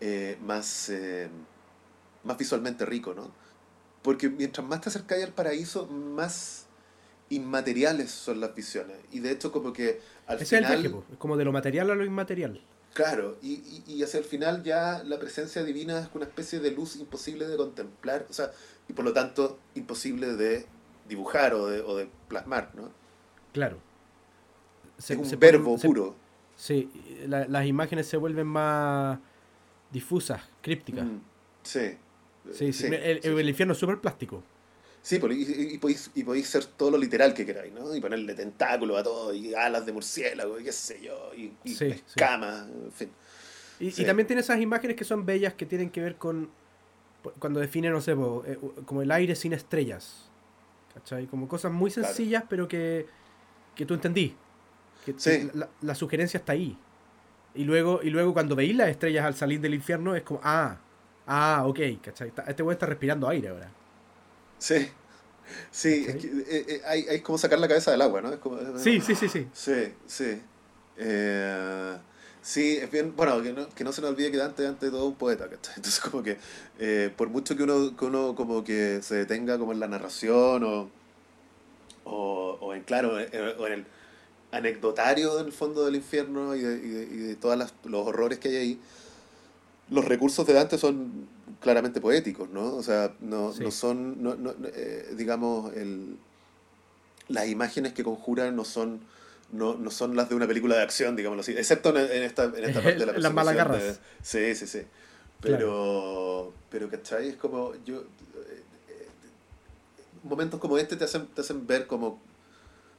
eh, más, eh, más visualmente rico, ¿no? Porque mientras más te acercáis al paraíso, más inmateriales son las visiones. Y de hecho como que al Ese es el final... viaje, es como de lo material a lo inmaterial. Claro, y, y, y hacia el final ya la presencia divina es una especie de luz imposible de contemplar, o sea, y por lo tanto imposible de dibujar o de, o de plasmar, ¿no? Claro. Se- es un se verbo se- puro. Sí, la- las imágenes se vuelven más difusas, crípticas. Mm, sí. Sí, sí, sí, El, sí, el infierno es súper plástico. Sí, pues, y, podéis, y podéis ser todo lo literal que queráis, ¿no? Y ponerle tentáculos a todo, y alas de murciélago, y qué sé yo, y, y Sí, sí. escamas, en fin. Y, Sí. y también tiene esas imágenes que son bellas que tienen que ver con cuando define, no sé, eh, como el aire sin estrellas. ¿Cachai? Como cosas muy Claro. sencillas, pero que, que tú entendí. Que, Sí. la, la sugerencia está ahí. Y luego, y luego cuando veis las estrellas al salir del infierno es como, ah, ah, ok, ¿cachai? Este güey está respirando aire ahora. Sí, sí, es que, eh, eh, hay, hay como sacar la cabeza del agua, ¿no? Es como, Sí, sí, sí, sí. Sí, sí. Eh, sí, es bien, bueno, que no, que no se nos olvide que Dante es ante todo un poeta, ¿cachai? Entonces como que eh, por mucho que uno, que uno como que se detenga como en la narración o, o, o en, claro, eh, o en el anecdotario en el fondo del infierno y de, y de, y de todos los horrores que hay ahí, los recursos de Dante son claramente poéticos, ¿no? O sea, no, Sí. no son, no, no, eh, digamos, el, las imágenes que conjuran no son no, no son las de una película de acción, digámoslo así, excepto en, en esta, en esta parte de la Las malas persecución garras. de- Sí, sí, sí. Pero, pero ¿cachai? Es como, yo, eh, eh, momentos como este te hacen, te hacen ver como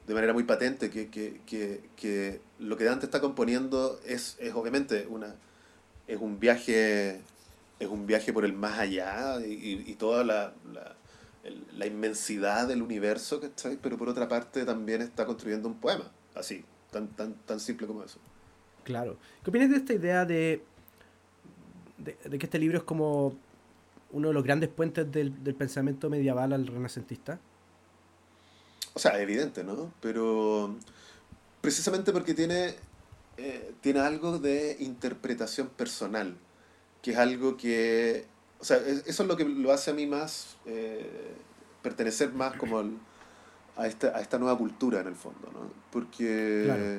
de manera muy patente que, que, que, que lo que Dante está componiendo es, es obviamente una, es un viaje es un viaje por el más allá y, y- y toda la, la, el- la inmensidad del universo, ¿cachai? Pero por otra parte también está construyendo un poema, así, tan, tan, tan simple como eso. Claro. ¿Qué opinas de esta idea de, de, de que este libro es como uno de los grandes puentes del, del pensamiento medieval al renacentista? O sea, evidente, ¿no? Pero precisamente porque tiene, eh, tiene algo de interpretación personal, que es algo que, o sea, es- eso es lo que lo hace a mí más, eh, pertenecer más como al- a, esta, a esta nueva cultura en el fondo, ¿no? Porque, Claro.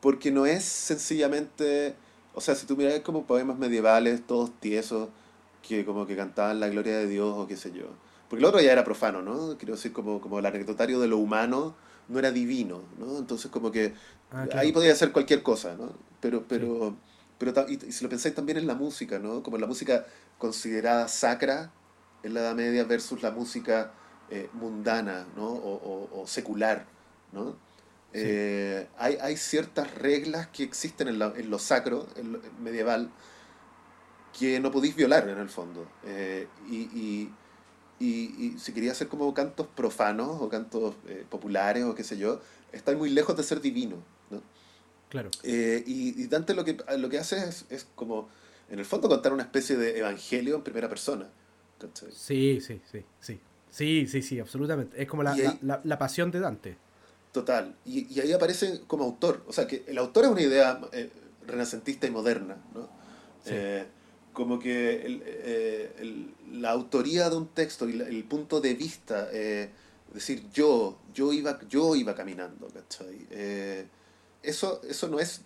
porque no es sencillamente, o sea, si tú miras como poemas medievales, todos tiesos, que como que cantaban la gloria de Dios o qué sé yo. Porque el otro ya era profano, ¿no? Quiero decir, como, como el anecdotario de lo humano no era divino, ¿no? Entonces como que Ah, claro. ahí podía ser cualquier cosa, ¿no? Pero, pero, pero y, y si lo pensáis también en la música, ¿no? Como la música considerada sacra en la Edad Media versus la música eh, mundana, ¿no? O, o- o secular, ¿no? Sí. Eh, hay, hay ciertas reglas que existen en, la- en lo sacro, en lo medieval, que no podéis violar en el fondo. Eh, y, y, y- y si quería hacer como cantos profanos o cantos eh, populares o qué sé yo, estáis muy lejos de ser divino. Claro. Eh, y, y Dante lo que, lo que hace es, es como, en el fondo, contar una especie de evangelio en primera persona. ¿cachai? Sí, sí, sí, sí. Sí, sí, sí, absolutamente. Es como la, ahí- la, la- la pasión de Dante. Total. Y, y ahí aparece como autor. O sea, que el autor es una idea eh, renacentista y moderna, ¿no? Sí. Eh, como que el- eh, el- la autoría de un texto y el punto de vista, eh, es decir, yo, yo iba, yo iba caminando, ¿cachai? Eso, eso no es,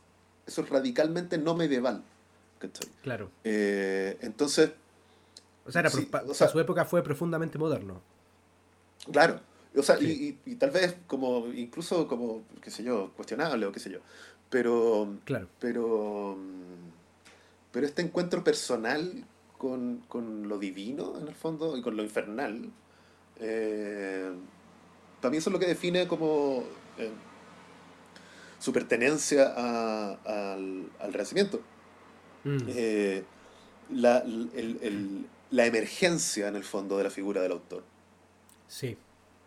eso es radicalmente no medieval, ¿cachai? Claro. Eh, entonces, O sea, era Sí, o sea- su época fue profundamente moderno. Claro. O sea, Sí. y, y- y tal vez como, incluso como, qué sé yo, cuestionable o qué sé yo. Pero, Claro. pero, pero este encuentro personal con, con lo divino, en el fondo, y con lo infernal, eh, mí eso es lo que define como eh, su pertenencia a- al, al Renacimiento. Mm. Eh, la, el- el- la emergencia, en el fondo, de la figura del autor. Sí,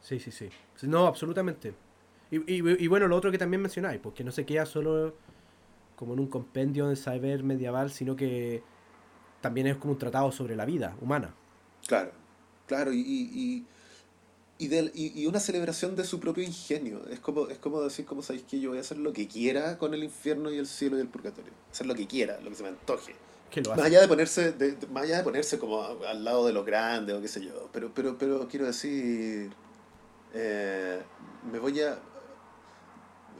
sí, sí, sí. Sí, No, absolutamente. Y, y, y, bueno, lo otro que también mencionáis, porque no se queda solo como en un compendio de saber medieval, sino que también es como un tratado sobre la vida humana. Claro, claro, y, y, y, y, una celebración de su propio ingenio. Es como, es como decir, como sabéis que yo voy a hacer lo que quiera con el infierno y el cielo y el purgatorio. Hacer lo que quiera, lo que se me antoje. más allá de ponerse, de, más allá de ponerse como al lado de lo grande o qué sé yo. Pero, pero, pero quiero decir, eh, me voy a,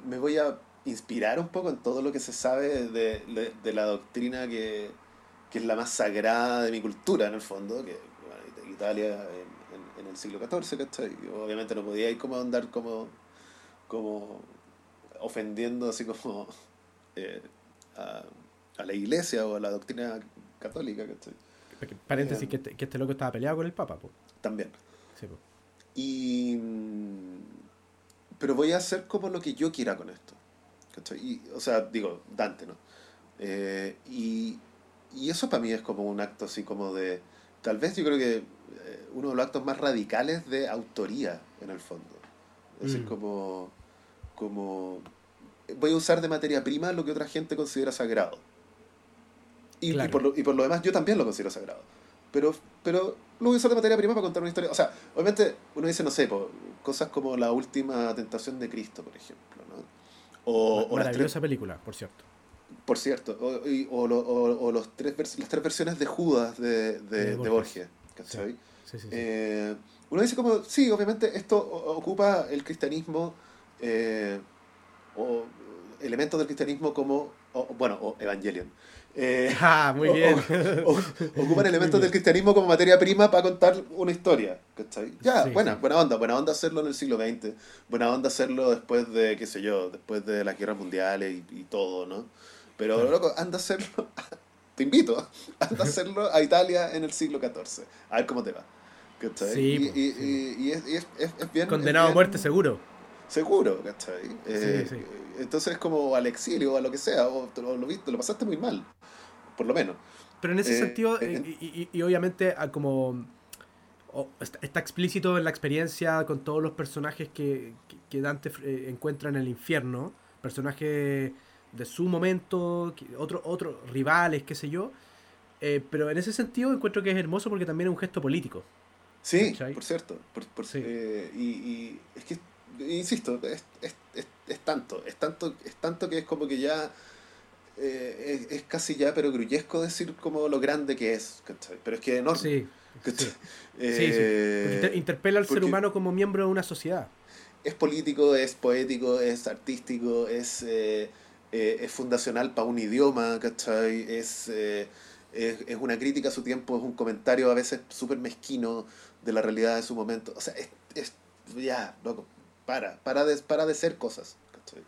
me voy a inspirar un poco en todo lo que se sabe de, de, la doctrina que, que, es la más sagrada de mi cultura, en el fondo, que Italia en, en, el siglo XIV, ¿cachai? obviamente no podía ir como andar como, como ofendiendo así como eh, a, a, la iglesia o a la doctrina católica, ¿cachai? Paréntesis, eh, que, este, que, este, loco estaba peleado con el Papa, pues. También. Sí, Y... Pero voy a hacer como lo que yo quiera con esto. Y, o sea, digo, Dante, ¿no? Eh, y, y eso para mí es como un acto así como de... Tal vez yo creo que eh, uno de los actos más radicales de autoría, en el fondo. Es decir, mm. como, como... Voy a usar de materia prima lo que otra gente considera sagrado. Y, y, por lo, y por lo demás yo también lo considero sagrado. Pero, pero lo voy a usar de materia prima para contar una historia. O sea, obviamente uno dice, no sé, cosas como la última tentación de Cristo, por ejemplo. ¿no? O, Maravillosa película, por cierto. Por cierto, o, o, los tres las tres versiones de Judas de, de, Borges. Eh, uno dice como, sí, obviamente esto ocupa el cristianismo, eh, o elementos del cristianismo como, bueno, o Evangelion. Eh, ah, muy bien. ocupan elementos del cristianismo como materia prima para contar una historia. Ya, buena, buena onda, buena onda hacerlo en el siglo XX, buena onda hacerlo después de, qué sé yo, después de las guerras mundiales y, todo, ¿no? Pero, loco, anda a hacerlo, te invito, a hacerlo a Italia en el siglo XIV, a ver cómo te va. Sí, y, es, bien... Condenado a muerte seguro. Seguro, ¿cachai? Eh, entonces como al exilio o a lo que sea, o, lo, lo pasaste muy mal por lo menos. Pero en ese eh, sentido, eh, y, obviamente ah, como está, explícito en la experiencia con todos los personajes que, que, Dante eh, encuentra en el infierno, personajes de su momento, otros otro, rivales, qué sé yo. pero en ese sentido encuentro que es hermoso porque también es un gesto político. Sí, por cierto. Por, por, y, y, es que, insisto, es, es, es, es, tanto, es tanto, es tanto que es como que ya eh, es, casi ya pero gruyesco decir como lo grande que es, Pero es que enorme. Sí, eh, interpela al ser humano como miembro de una sociedad. Es político, es poético, es artístico, es, eh, es fundacional para un idioma, ¿cachai? Es, es, una crítica a su tiempo, es un comentario a veces súper mezquino de la realidad de su momento. O sea, es, es ya, loco, para, para de, para de ser cosas, ¿cachai?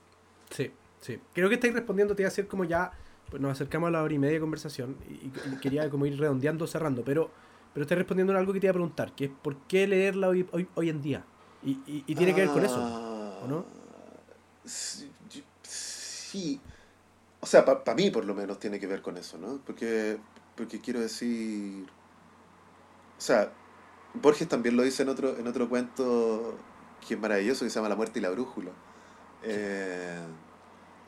Sí. Sí, creo que estáis respondiendo, te iba a decir como ya, pues nos acercamos a la hora y media de conversación y, quería como ir redondeando, cerrando, pero, pero estáis respondiendo en algo que te iba a preguntar, que es por qué leerla hoy, hoy, hoy en día. Y, y, tiene que ver con eso, ¿o no? Sí, o sea, para mí por lo menos tiene que ver con eso, ¿no? Porque, porque quiero decir, o sea, Borges también lo dice en otro, en otro cuento que es maravilloso, que se llama La muerte y la brújula. Eh,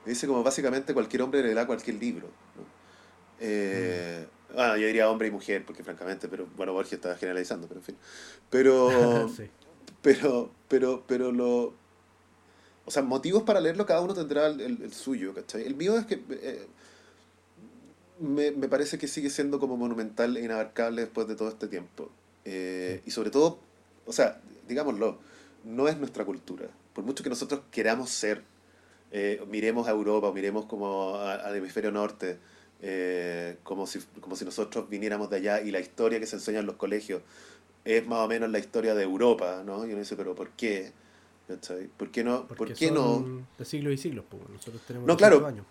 Dice como básicamente cualquier hombre leerá cualquier libro. ¿no? Eh, mm. Bueno, yo diría hombre y mujer, porque francamente, pero bueno, Borges estaba generalizando, pero en fin. Pero, pero, pero, pero lo... O sea, motivos para leerlo cada uno tendrá el, el, suyo, ¿cachai? El mío es que eh, me, me, parece que sigue siendo como monumental e inabarcable después de todo este tiempo. Eh, y sobre todo, o sea, digámoslo, no es nuestra cultura. Por mucho que nosotros queramos ser eh, miremos a Europa, miremos como al hemisferio norte, como, si, como si nosotros viniéramos de allá y la historia que se enseña en los colegios es más o menos la historia de Europa, ¿no? Y uno dice, pero ¿por qué? ¿Por qué no? ¿Por qué no? De siglos y siglos, pues nosotros tenemos no, claro, años.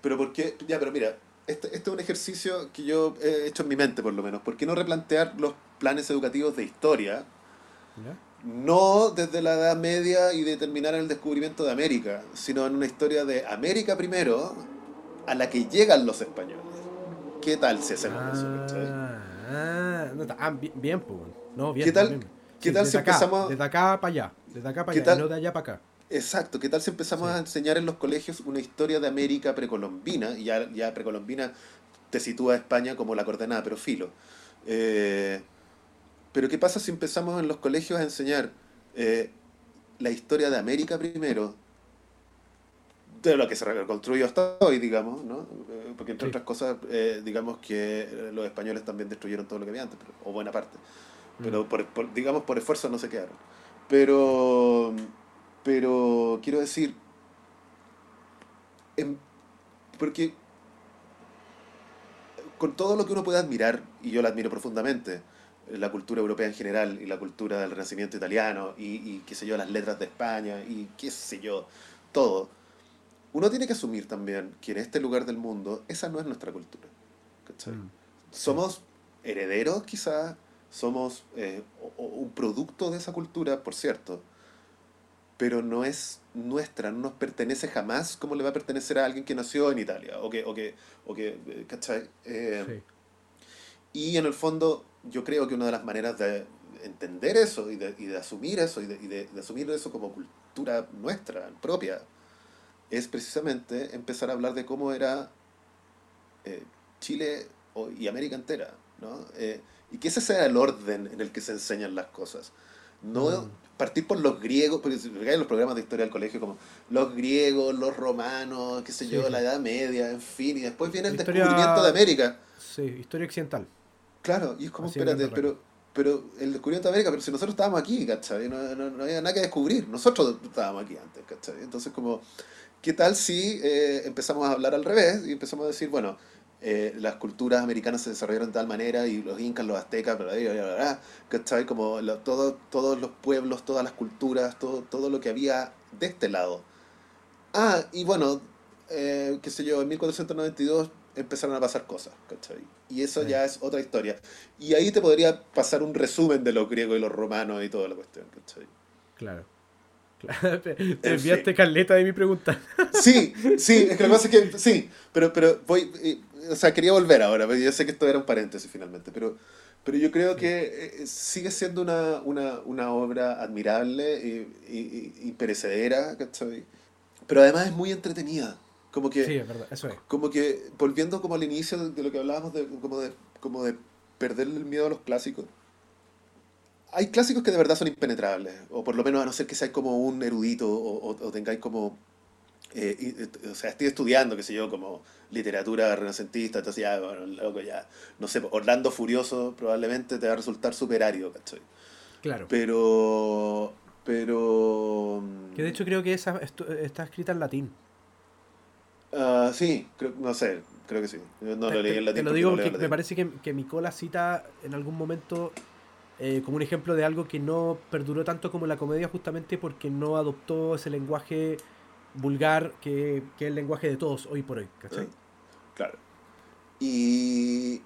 Pero ¿por qué? Ya, pero mira, este, este, es un ejercicio que yo he hecho en mi mente, por lo menos. ¿Por qué no replantear los planes educativos de historia? no desde la Edad Media y de terminar en el descubrimiento de América, sino en una historia de América primero, a la que llegan los españoles. ¿Qué tal si hacemos eso? Ah, ah bien, pues. No, bien, ¿Qué tal, ¿qué tal si empezamos. Desde acá para allá. Desde acá para allá, no de allá para acá. Exacto, ¿qué tal si empezamos a enseñar en los colegios una historia de América precolombina? Y ya, ya precolombina te sitúa a España como la coordenada, pero filo. Eh, pero ¿qué pasa si empezamos en los colegios a enseñar eh, la historia de América primero, de lo que se reconstruyó hasta hoy, digamos, ¿no? Eh, porque entre otras cosas, digamos que los españoles también destruyeron todo lo que había antes, o buena parte. Pero, mm. por, digamos, por esfuerzo no se quedaron. Pero pero quiero decir, em, porque con todo lo que uno puede admirar, y yo la admiro profundamente, la cultura europea en general y la cultura del Renacimiento italiano y, y qué sé yo, las letras de España y qué sé yo, todo, uno tiene que asumir también que en este lugar del mundo esa no es nuestra cultura. Mm. Somos herederos quizás, somos eh, un producto de esa cultura, por cierto, pero no es nuestra, no nos pertenece jamás como le va a pertenecer a alguien que nació en Italia, o que, o que, o que eh, ¿cachai? Eh, y en el fondo yo creo que una de las maneras de entender eso y de, y de asumir eso y, de, y de, asumir eso como cultura nuestra, propia, es precisamente empezar a hablar de cómo era eh, Chile y América entera, ¿no? Y que ese sea el orden en el que se enseñan las cosas. No, mm partir por los griegos, porque en los programas de historia del colegio, como los griegos, los romanos, qué sé yo, la Edad Media, en fin, y después viene el descubrimiento de América. Sí, historia occidental. Claro, y es como, espérate, pero, pero el descubrimiento de América, pero si nosotros estábamos aquí, ¿cachai? No, no, había nada que descubrir, nosotros estábamos aquí antes, ¿cachai? Entonces, como, ¿qué tal si eh, empezamos a hablar al revés y empezamos a decir, bueno, eh, las culturas americanas se desarrollaron de tal manera y los incas, los aztecas, bla, bla, ¿cachai? Como todo, todos los pueblos, todas las culturas, todo, todo lo que había de este lado. Ah, y bueno, eh, qué sé yo, en 1492 empezaron a pasar cosas, ¿cachai? Y eso ya es otra historia. Y ahí te podría pasar un resumen de los griegos y los romanos y toda la cuestión, ¿cachai? Claro. Claro. Te enviaste caleta de mi pregunta. Sí, sí, es que lo que pasa es que sí, pero, pero voy, eh, o sea, quería volver ahora, porque yo sé que esto era un paréntesis finalmente, pero, pero yo creo que eh, sigue siendo una, una, una obra admirable y, y, y, perecedera, ¿cachai? Pero además es muy entretenida. Como que, sí, es verdad, eso es. Como que, volviendo como al inicio de lo que hablábamos, de, como, de, como de perderle el miedo a los clásicos. Hay clásicos que de verdad son impenetrables, o por lo menos a no ser que seáis como un erudito o, o, o tengáis como eh, eh, o sea, estoy estudiando, qué sé yo, como literatura renacentista, entonces ya, bueno, loco, ya, no sé, Orlando Furioso probablemente te va a resultar superario, ¿cachai? Claro. Pero, pero... Que de hecho creo que esa está escrita en latín. Uh, sí, no sé, creo que sí. No lo leí en latín. Te lo digo porque me parece que, que Micola cita en algún momento eh, como un ejemplo de algo que no perduró tanto como la comedia justamente porque no adoptó ese lenguaje vulgar que, que es el lenguaje de todos hoy por hoy, ¿cachai? Eh, claro. Y,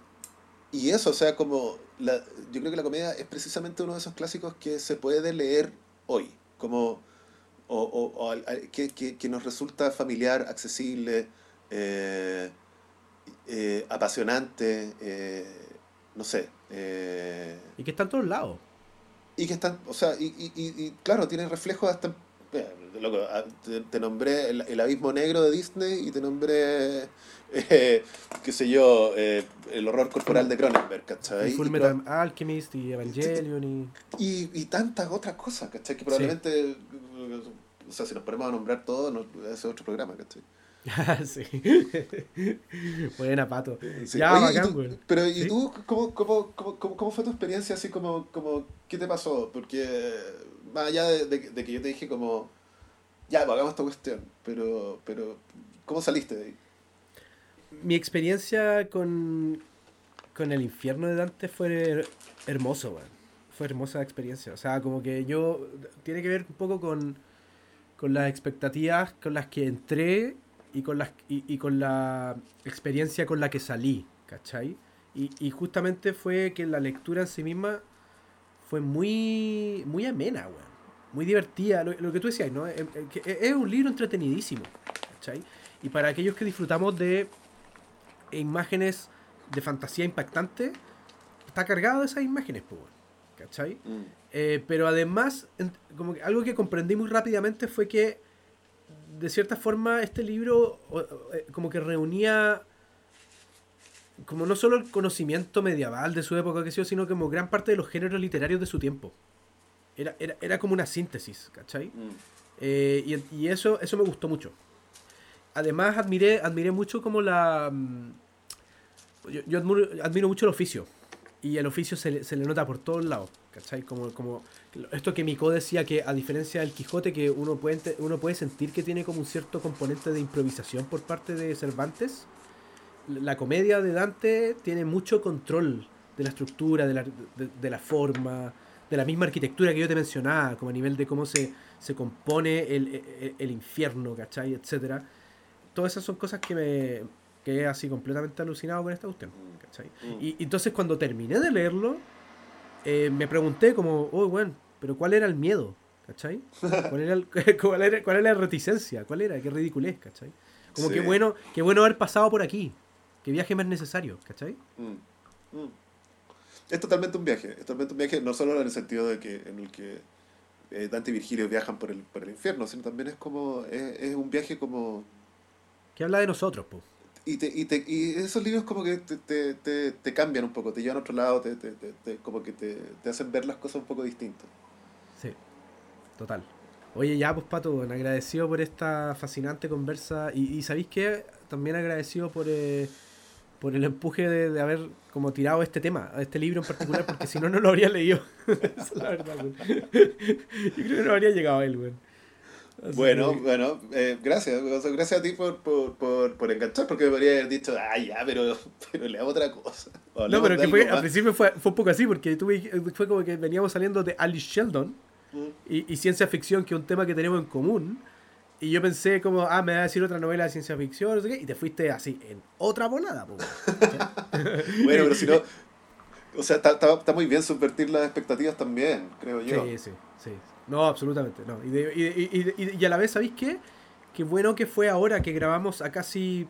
y eso, o sea, como la, yo creo que la comedia es precisamente uno de esos clásicos que se puede leer hoy, como o, o, que, que, nos resulta familiar, accesible, eh, apasionante, no sé. y que está en todos lados. Y que están, o sea, y, y, y claro, tiene reflejos hasta loco, ah, te, nombré el, abismo negro de Disney y te nombré, eh, qué sé yo, eh, el horror corporal de Cronenberg, ¿cachai? Y Full Metal Alchemist y Evangelion y... y... Y, tantas otras cosas, ¿cachai? Que probablemente, o sea, si nos ponemos a nombrar todo, no, ese es otro programa, ¿cachai? sí. Buena, pato. Ya, bacán, Pero, ¿y tú cómo, cómo, cómo, cómo, fue tu experiencia así como, como, qué te pasó? Porque más allá de, de, que yo te dije como, ya, pues, hagamos esta cuestión, pero, pero ¿cómo saliste de ahí? Mi experiencia con, con el infierno de Dante fue hermoso, Fue hermosa experiencia. O sea, como que yo, tiene que ver un poco con, con las expectativas con las que entré y con, las, y, con la experiencia con la que salí, ¿cachai? Y, y justamente fue que la lectura en sí misma fue muy, muy amena, weón. Muy divertida, lo, que tú decías, ¿no? Es, es un libro entretenidísimo, ¿cachai? Y para aquellos que disfrutamos de imágenes de fantasía impactante, está cargado de esas imágenes, pues, ¿cachai? Mm. Eh, pero además, como que algo que comprendí muy rápidamente fue que, de cierta forma, este libro eh, como que reunía como no solo el conocimiento medieval de su época, que sino como gran parte de los géneros literarios de su tiempo. Era, era, como una síntesis, ¿cachai? Mm. Eh, y, eso, eso me gustó mucho. Además, admiré, admiré mucho como la... Mm, yo, admiro, mucho el oficio. Y el oficio se, le nota por todos lados, ¿cachai? Como, como esto que Miko decía que a diferencia del Quijote, que uno puede, uno puede sentir que tiene como un cierto componente de improvisación por parte de Cervantes, la comedia de Dante tiene mucho control de la estructura, de la, de, la forma, de la misma arquitectura que yo te mencionaba, como a nivel de cómo se, se compone el, el, infierno, ¿cachai? Etcétera. Todas esas son cosas que me quedé así completamente alucinado con esta cuestión, ¿cachai? Mm. Y, entonces cuando terminé de leerlo, eh, me pregunté como, oh, bueno, pero ¿cuál era el miedo? ¿Cachai? ¿Cuál era, cuál, era, ¿Cuál era la reticencia? ¿Cuál era? ¿Qué ridiculez? ¿Cachai? Como que bueno, qué bueno haber pasado por aquí. ¿Qué viaje más necesario? ¿Cachai? Mm, mm. Es totalmente un viaje. Es totalmente un viaje, no solo en el sentido de que en el que eh, Dante y Virgilio viajan por el, por el infierno, sino también es como. Es, un viaje como. Que habla de nosotros, pues. Y, te, y, te, y esos libros como que te, te, te, cambian un poco, te llevan a otro lado, te, como que te, hacen ver las cosas un poco distintas. Sí, total. Oye, ya, pues Pato, agradecido por esta fascinante conversa. Y, y ¿sabéis qué? También agradecido por, eh, por el empuje de, haber como tirado este tema, este libro en particular, porque si no, no lo habría leído. es la verdad, güey. Yo creo que no habría llegado a él, güey. Bueno, bueno, eh, gracias. Gracias a ti por, por, por, por, enganchar, porque me podría haber dicho, ah, ya, pero, pero le hago otra cosa. no, pero que fue, al principio fue, fue un poco así, porque tuve, fue como que veníamos saliendo de Alice Sheldon mm. y, y, ciencia ficción, que es un tema que tenemos en común. Y yo pensé como, ah, me va a decir otra novela de ciencia ficción, no sé qué, y te fuiste así, en otra volada. bueno, pero si no... O sea, está, muy bien subvertir las expectativas también, creo yo. Sí, sí, sí. No, absolutamente, no. Y, y, y, y a la vez, ¿sabéis qué? Qué bueno que fue ahora que grabamos a casi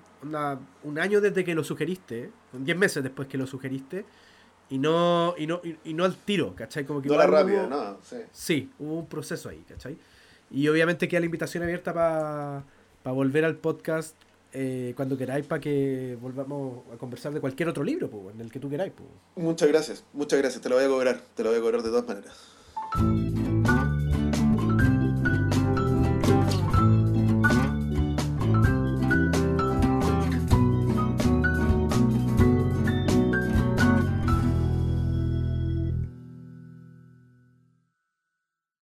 un año desde que lo sugeriste, diez meses después que lo sugeriste, y no, y no, y, no al tiro, ¿cachai? Como que no la rápida, no, sí. Sí, hubo un proceso ahí, ¿cachai? Y obviamente queda la invitación abierta para volver al podcast eh, cuando queráis para que volvamos a conversar de cualquier otro libro, en el que tú queráis. Muchas gracias, muchas gracias. Te lo voy a cobrar, te lo voy a cobrar de todas maneras.